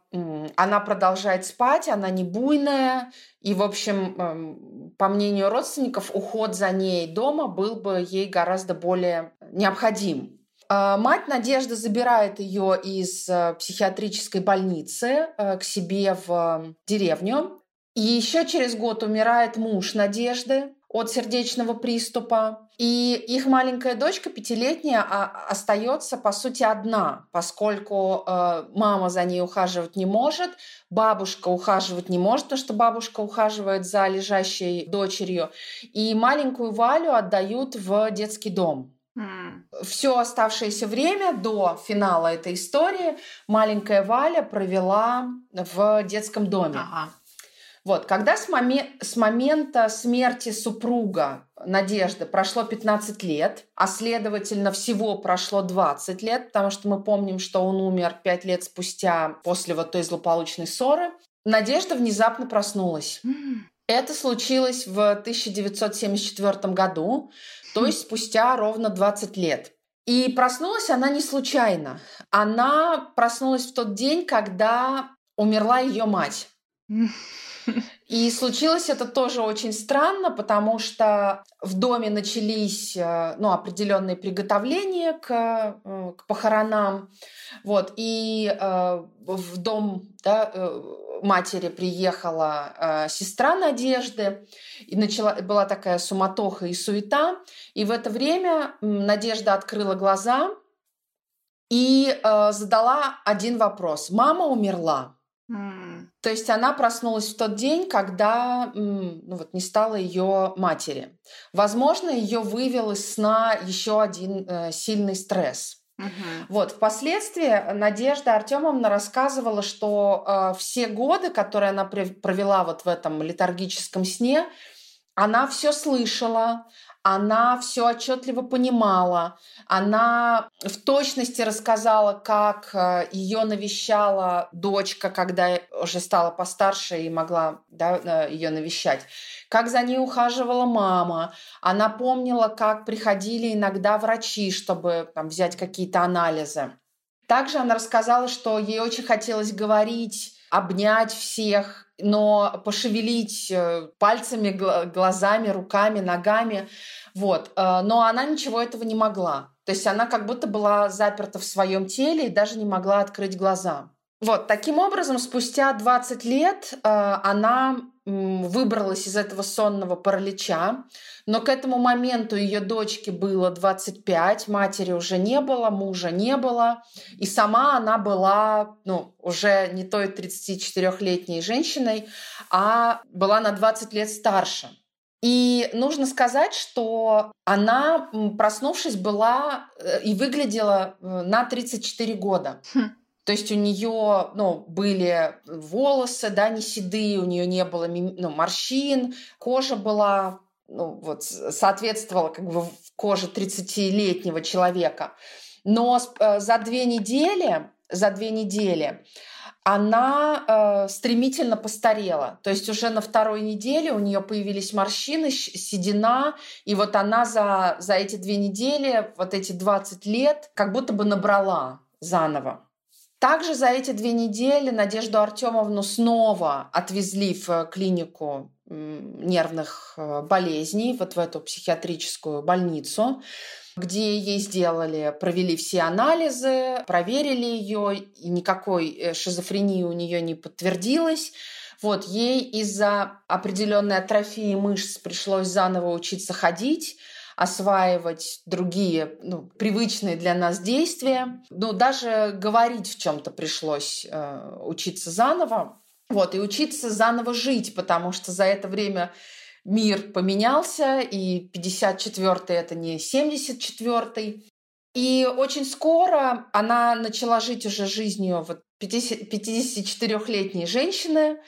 Speaker 2: она продолжает спать, она не буйная, и, в общем, м, по мнению родственников, уход за ней дома был бы ей гораздо более необходим. А, мать Надежда забирает ее из э, психиатрической больницы э, к себе в деревню. И еще через год умирает муж Надежды от сердечного приступа. И их маленькая дочка, пятилетняя, а, остается, по сути, одна, поскольку э, мама за ней ухаживать не может, бабушка ухаживать не может, потому что бабушка ухаживает за лежащей дочерью. И маленькую Валю отдают в детский дом. Mm. Все оставшееся время до финала этой истории маленькая Валя провела в детском доме. Ага. Вот, когда с, моме- с момента смерти супруга Надежды прошло 15 лет, а следовательно всего прошло 20 лет, потому что мы помним, что он умер 5 лет спустя после вот той злополучной ссоры, Надежда внезапно проснулась. Это случилось в 1974 году, то есть спустя ровно 20 лет. И проснулась она не случайно. Она проснулась в тот день, когда умерла ее мать. И случилось это тоже очень странно, потому что в доме начались э, ну, определенные приготовления к, э, к похоронам. Вот, и э, в дом да, э, матери приехала э, сестра Надежды, и начала, была такая суматоха и суета. И в это время Надежда открыла глаза и э, задала один вопрос. Мама умерла. Mm. То есть она проснулась в тот день, когда ну, вот, не стало ее матери. Возможно, ее вывел из сна еще один э, сильный стресс. Угу. Вот, впоследствии Надежда Артемовна рассказывала, что э, все годы, которые она провела вот в этом летаргическом сне, она все слышала, она все отчетливо понимала, она в точности рассказала, как э, ее навещала дочка, когда уже стала постарше и могла да, э, ее навещать, как за ней ухаживала мама. Она помнила, как приходили иногда врачи, чтобы там, взять какие-то анализы. Также она рассказала, что ей очень хотелось говорить, обнять всех, но пошевелить э, пальцами, глазами, руками, ногами. Вот. Э, но она ничего этого не могла. То есть она как будто была заперта в своем теле и даже не могла открыть глаза. Вот, таким образом, спустя 20 лет э, она выбралась из этого сонного паралича, но к этому моменту ее дочке было 25, матери уже не было, мужа не было, и сама она была ну, уже не той 34-летней женщиной, а была на 20 лет старше. И нужно сказать, что она, проснувшись, была э, и выглядела э, на 34 года. Хм. То есть у нее ну, были волосы, да, не седые, у нее не было ну, морщин, кожа была, ну, вот, соответствовала как бы коже 30-летнего человека. Но э, за две недели, за две недели она э, стремительно постарела. То есть уже на второй неделе у нее появились морщины, седина, и вот она за, за эти две недели, вот эти 20 лет, как будто бы набрала заново. Также за эти две недели Надежду Артемовну снова отвезли в клинику нервных э, болезней, вот в эту психиатрическую больницу, где ей сделали, провели все анализы, проверили ее, и никакой э, шизофрении у нее не подтвердилось. Вот, ей из-за определенной атрофии мышц пришлось заново учиться ходить, осваивать другие ну, привычные для нас действия. Ну, даже говорить в чем-то пришлось э, учиться заново. Вот, и учиться заново жить, потому что за это время мир поменялся, и 54-й это не 74-й. И очень скоро она начала жить уже жизнью вот 54-летней женщины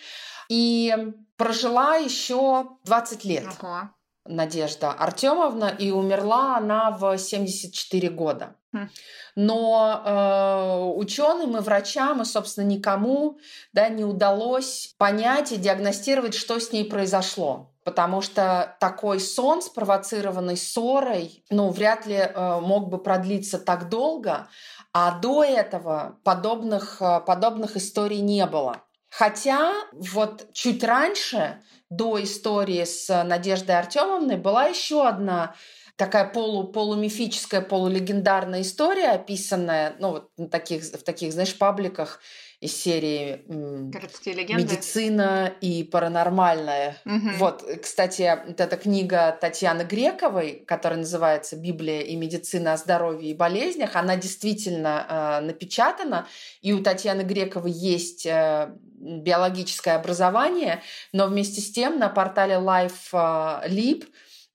Speaker 2: и прожила еще 20 лет. Ага. Надежда Артемовна, и умерла она в 74 года. Хм. Но э, ученым и врачам, и, собственно, никому да, не удалось понять и диагностировать, что с ней произошло. потому что такой сон, спровоцированный ссорой, ну, вряд ли э, мог бы продлиться так долго, а до этого подобных, э, подобных историй не было. Хотя вот чуть раньше, до истории с Надеждой Артемовной, была еще одна такая полу, полумифическая, полулегендарная история, описанная ну, вот в таких, в таких, знаешь, пабликах из серии
Speaker 1: Городские легенды.
Speaker 2: «Медицина и паранормальное».
Speaker 1: Угу.
Speaker 2: Вот, кстати, вот эта книга Татьяны Грековой, которая называется «Библия и медицина о здоровье и болезнях», она действительно э, напечатана, и у Татьяны Грековой есть э, биологическое образование, но вместе с тем на портале Life Lib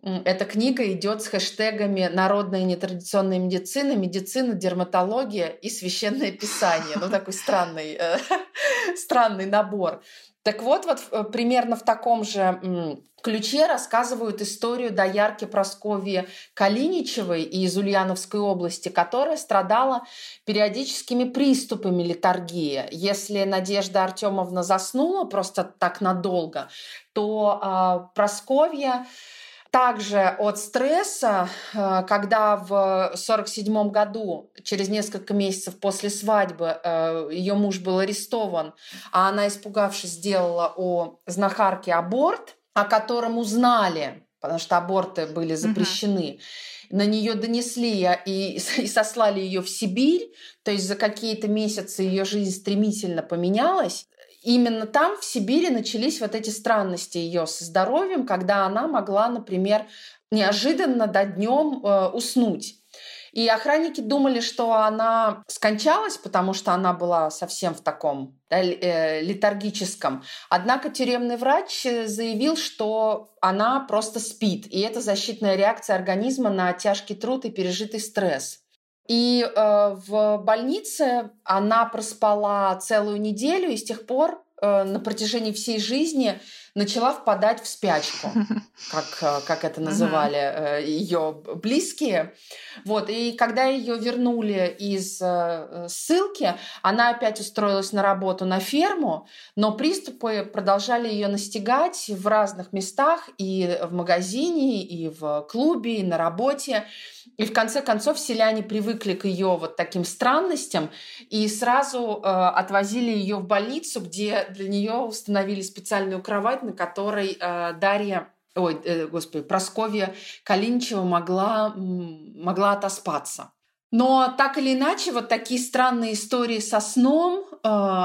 Speaker 2: эта книга идет с хэштегами «Народная нетрадиционная медицина», «Медицина», «Дерматология» и «Священное писание». Ну, такой странный, э, странный набор. Так вот, вот э, примерно в таком же ключе рассказывают историю доярки Просковьи Калиничевой из Ульяновской области, которая страдала периодическими приступами литургии. Если Надежда Артемовна заснула просто так надолго, то э, Просковья также от стресса, э, когда в 1947 году, через несколько месяцев после свадьбы, э, ее муж был арестован, а она, испугавшись, сделала о знахарке аборт, о котором узнали, потому что аборты были запрещены. Угу. На нее донесли и, и сослали ее в Сибирь, то есть за какие-то месяцы ее жизнь стремительно поменялась именно там, в Сибири, начались вот эти странности ее со здоровьем, когда она могла, например, неожиданно до днем э, уснуть. И охранники думали, что она скончалась, потому что она была совсем в таком да, э, летаргическом. Однако тюремный врач заявил, что она просто спит. И это защитная реакция организма на тяжкий труд и пережитый стресс. И э, в больнице она проспала целую неделю, и с тех пор э, на протяжении всей жизни начала впадать в спячку, как, э, как это называли э, ее близкие. Вот. И когда ее вернули из э, ссылки, она опять устроилась на работу на ферму, но приступы продолжали ее настигать в разных местах, и в магазине, и в клубе, и на работе. И в конце концов селяне привыкли к ее вот таким странностям и сразу э, отвозили ее в больницу, где для нее установили специальную кровать, на которой э, Дарья ой, э, господи, Просковья Калинчева могла, могла отоспаться. Но так или иначе, вот такие странные истории со сном, э,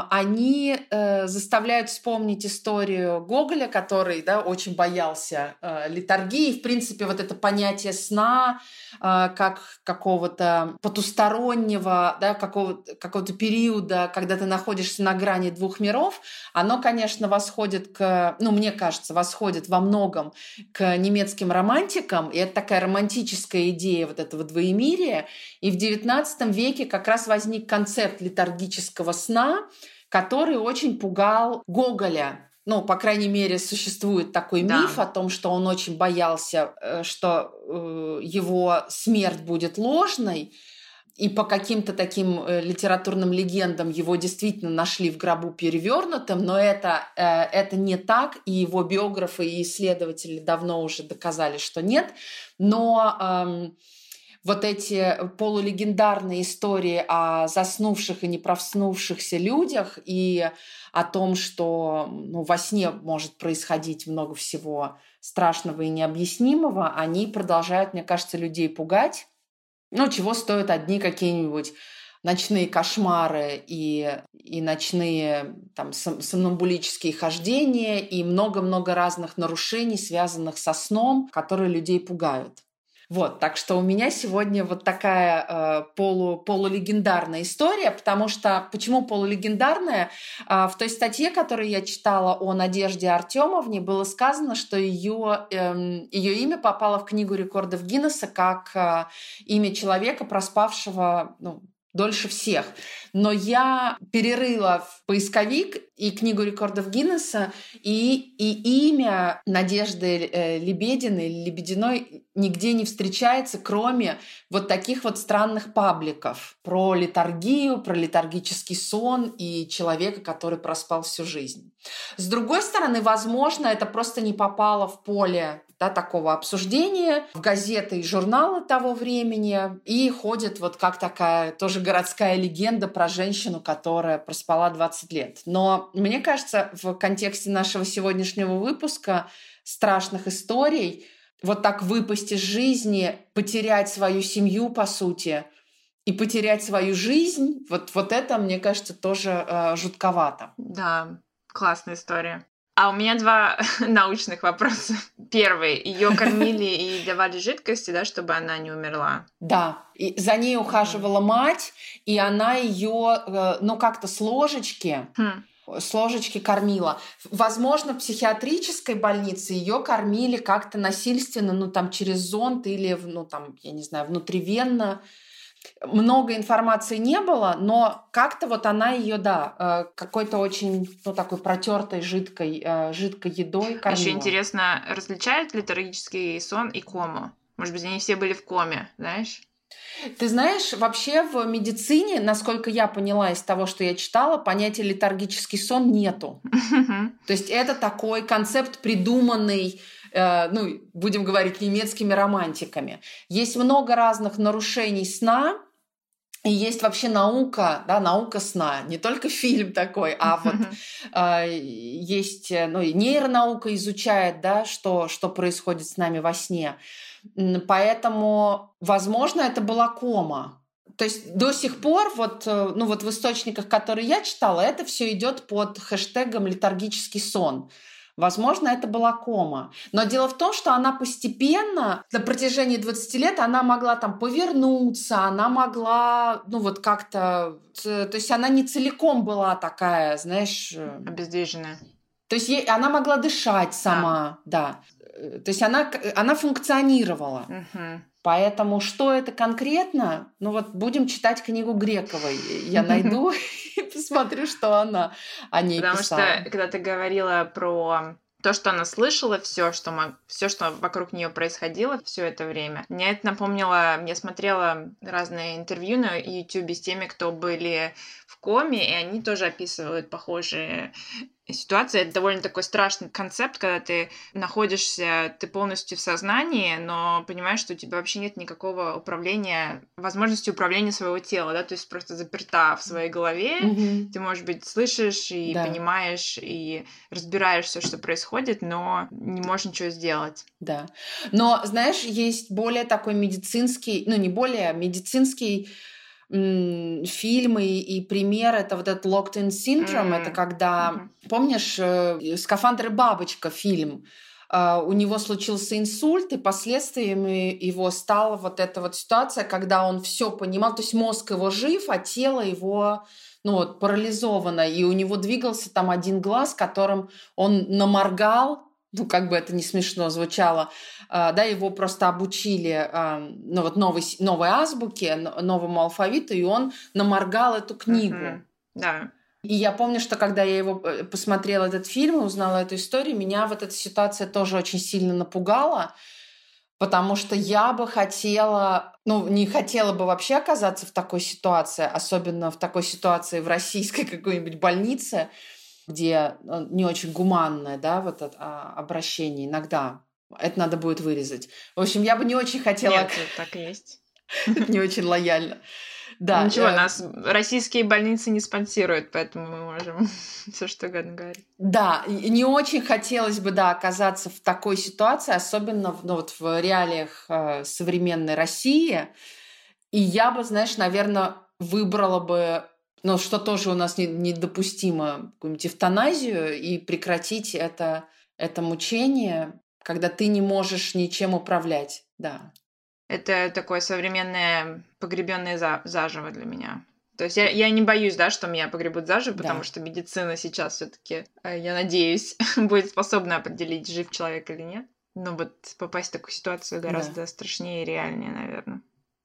Speaker 2: они э, заставляют вспомнить историю Гоголя, который да, очень боялся э, литургии. В принципе, вот это понятие сна как какого-то потустороннего, да, какого-то, какого-то периода, когда ты находишься на грани двух миров, оно, конечно, восходит к, ну, мне кажется, восходит во многом к немецким романтикам. И это такая романтическая идея вот этого двоемирия. И в XIX веке как раз возник концепт летаргического сна, который очень пугал Гоголя. Ну, по крайней мере, существует такой да. миф о том, что он очень боялся, э, что э, его смерть будет ложной. И по каким-то таким э, литературным легендам его действительно нашли в гробу перевернутым, но это, это не так, и его биографы и исследователи давно уже доказали, что нет. Но эм, вот эти полулегендарные истории о заснувших и не проснувшихся людях и о том, что ну, во сне может происходить много всего страшного и необъяснимого, они продолжают, мне кажется, людей пугать. Ну, чего стоят одни какие-нибудь ночные кошмары и, и ночные там, сомнамбулические хождения и много-много разных нарушений, связанных со сном, которые людей пугают. Вот, так что у меня сегодня вот такая э, полу, полулегендарная история, потому что почему полулегендарная? Э, в той статье, которую я читала о Надежде Артемовне, было сказано, что ее, э, эм, ее имя попало в книгу рекордов Гиннесса как э, имя человека, проспавшего ну, дольше всех. Но я перерыла в поисковик и книгу рекордов Гиннесса, и, и имя Надежды э, Лебединой, Лебединой нигде не встречается, кроме вот таких вот странных пабликов про литургию, про литургический сон и человека, который проспал всю жизнь. С другой стороны, возможно, это просто не попало в поле да, такого обсуждения в газеты и журналы того времени. И ходит вот как такая тоже городская легенда про женщину, которая проспала 20 лет. Но мне кажется, в контексте нашего сегодняшнего выпуска страшных историй, вот так выпасть из жизни, потерять свою семью, по сути, и потерять свою жизнь, вот, вот это, мне кажется, тоже э, жутковато.
Speaker 1: Да, классная история. А у меня два научных вопроса. Первый. Ее кормили и давали жидкости, да, чтобы она не умерла.
Speaker 2: Да. И за ней ухаживала мать, и она ее, э, ну, как-то с ложечки. Хм с ложечки кормила. Возможно, в психиатрической больнице ее кормили как-то насильственно, ну там через зонт или, ну там, я не знаю, внутривенно много информации не было, но как-то вот она ее, да, э, какой-то очень, ну, такой протертой жидкой, э, жидкой едой кормила.
Speaker 1: Еще интересно, различают ли трагический сон и кому? Может быть, они все были в коме, знаешь?
Speaker 2: Ты знаешь, вообще в медицине, насколько я поняла из того, что я читала, понятия летаргический сон нету. То есть это такой концепт, придуманный ну, будем говорить, немецкими романтиками. Есть много разных нарушений сна, и есть вообще наука, да, наука сна, не только фильм такой, а вот э, есть, ну, нейронаука изучает, да, что, что происходит с нами во сне. Поэтому, возможно, это была кома. То есть до сих пор, вот, э, ну, вот в источниках, которые я читала, это все идет под хэштегом летаргический сон. Возможно, это была кома. Но дело в том, что она постепенно, на протяжении 20 лет, она могла там повернуться, она могла, ну вот как-то... То есть она не целиком была такая, знаешь... Э,
Speaker 1: Обездвиженная.
Speaker 2: То есть ей, она могла дышать сама, да. да. То есть она, она функционировала. Угу. Поэтому что это конкретно? Ну вот будем читать книгу Грековой. Я найду и посмотрю, что она о ней
Speaker 1: Потому
Speaker 2: писала.
Speaker 1: Что, когда ты говорила про то, что она слышала, все, что, все, что вокруг нее происходило все это время. Мне это напомнило, я смотрела разные интервью на YouTube с теми, кто были коме, и они тоже описывают похожие ситуация. Это довольно такой страшный концепт, когда ты находишься, ты полностью в сознании, но понимаешь, что у тебя вообще нет никакого управления, возможности управления своего тела, да, то есть просто заперта в своей голове. Mm-hmm. Ты, может быть, слышишь и да. понимаешь, и разбираешь все, что происходит, но не можешь ничего сделать.
Speaker 2: Да. Но, знаешь, есть более такой медицинский, ну, не более, а медицинский фильмы и пример это вот этот locked in syndrome, mm-hmm. это когда, mm-hmm. помнишь, э, «Скафандр и бабочка» фильм, Uh, у него случился инсульт, и последствиями его стала вот эта вот ситуация, когда он все понимал, то есть мозг его жив, а тело его ну, вот, парализовано, и у него двигался там один глаз, которым он наморгал ну, как бы это не смешно звучало, а, да, его просто обучили, а, ну, вот новой, новой азбуке, новому алфавиту, и он наморгал эту книгу. Mm-hmm.
Speaker 1: Да.
Speaker 2: И я помню, что когда я его э, посмотрела этот фильм и узнала эту историю, меня вот эта ситуация тоже очень сильно напугала, потому что я бы хотела, ну, не хотела бы вообще оказаться в такой ситуации, особенно в такой ситуации в российской какой-нибудь больнице, где э, не очень гуманное, да, вот это, а, обращение иногда. Это надо будет вырезать. В общем, я бы не очень хотела...
Speaker 1: Нет, так и есть.
Speaker 2: Не очень лояльно. Да.
Speaker 1: Ну, ничего, э... нас российские больницы не спонсируют, поэтому мы можем все что угодно говорить.
Speaker 2: Да, не очень хотелось бы, да, оказаться в такой ситуации, особенно ну, вот в реалиях э, современной России. И я бы, знаешь, наверное, выбрала бы но что тоже у нас недопустимо, какую-нибудь эвтаназию и прекратить это, это мучение, когда ты не можешь ничем управлять, да.
Speaker 1: Это такое современное погребенное за, заживо для меня. То есть я, я не боюсь, да, что меня погребут заживо, потому да. что медицина сейчас все-таки, э, я надеюсь, будет способна определить, жив человек или нет. Но вот попасть в такую ситуацию гораздо да. страшнее и реальнее, наверное.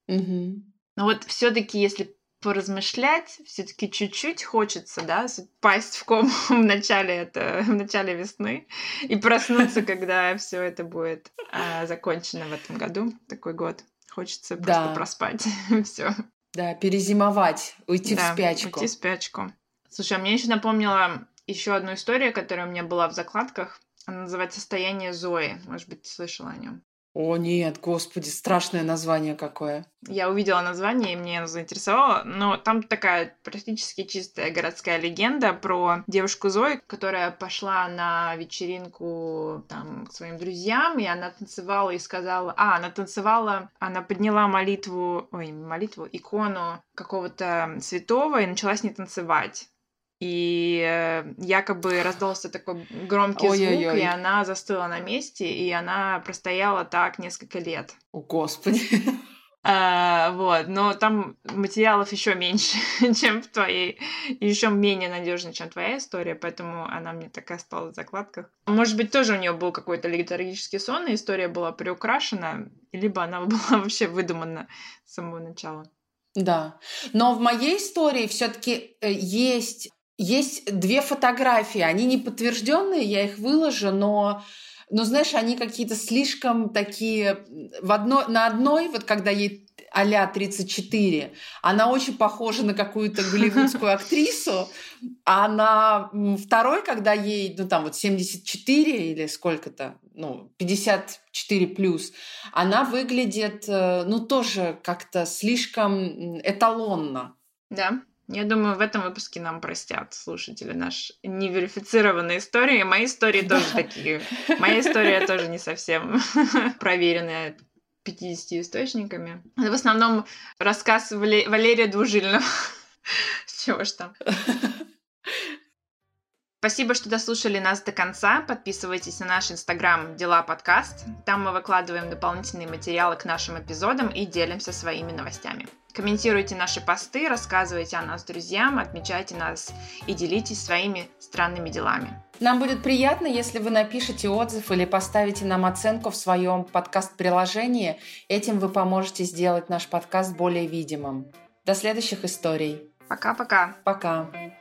Speaker 2: Угу.
Speaker 1: Но вот все-таки, если поразмышлять, все-таки чуть-чуть хочется, да, пасть в ком в начале это, в начале весны и проснуться, когда все это будет а, закончено в этом году, такой год. Хочется просто да. проспать все.
Speaker 2: Да, перезимовать, уйти да, в спячку.
Speaker 1: Уйти в спячку. Слушай, а мне еще напомнила еще одну историю, которая у меня была в закладках. Она называется «Состояние Зои». Может быть, ты слышала о нем?
Speaker 2: О, нет, господи, страшное название какое.
Speaker 1: Я увидела название, и мне оно заинтересовало, но там такая практически чистая городская легенда про девушку Зои, которая пошла на вечеринку там к своим друзьям, и она танцевала и сказала... А, она танцевала, она подняла молитву, ой, молитву, икону какого-то святого и начала с ней танцевать и э, якобы раздался такой громкий Ой-ой-ой. звук, и она застыла на месте, и она простояла так несколько лет.
Speaker 2: О, Господи.
Speaker 1: А, вот, но там материалов еще меньше, чем в твоей, еще менее надежно, чем твоя история, поэтому она мне такая стала в закладках. Может быть, тоже у нее был какой-то летаргический сон, и история была приукрашена, либо она была вообще выдумана с самого начала.
Speaker 2: Да, но в моей истории все-таки э, есть есть две фотографии, они не подтвержденные, я их выложу, но но знаешь, они какие-то слишком такие в одно, на одной, вот когда ей а-ля 34, она очень похожа на какую-то голливудскую актрису, а на второй, когда ей, ну там вот 74 или сколько-то, ну 54 плюс, она выглядит, э, ну тоже как-то слишком эталонно.
Speaker 1: Да. Я думаю, в этом выпуске нам простят слушатели наши неверифицированные истории. Мои истории тоже такие. Моя история тоже не совсем проверенная 50 источниками. В основном рассказ Валерия Двужильного. Чего ж там. Спасибо, что дослушали нас до конца. Подписывайтесь на наш инстаграм «Дела подкаст». Там мы выкладываем дополнительные материалы к нашим эпизодам и делимся своими новостями. Комментируйте наши посты, рассказывайте о нас друзьям, отмечайте нас и делитесь своими странными делами.
Speaker 2: Нам будет приятно, если вы напишите отзыв или поставите нам оценку в своем подкаст-приложении. Этим вы поможете сделать наш подкаст более видимым. До следующих историй.
Speaker 1: Пока-пока.
Speaker 2: Пока. -пока. Пока.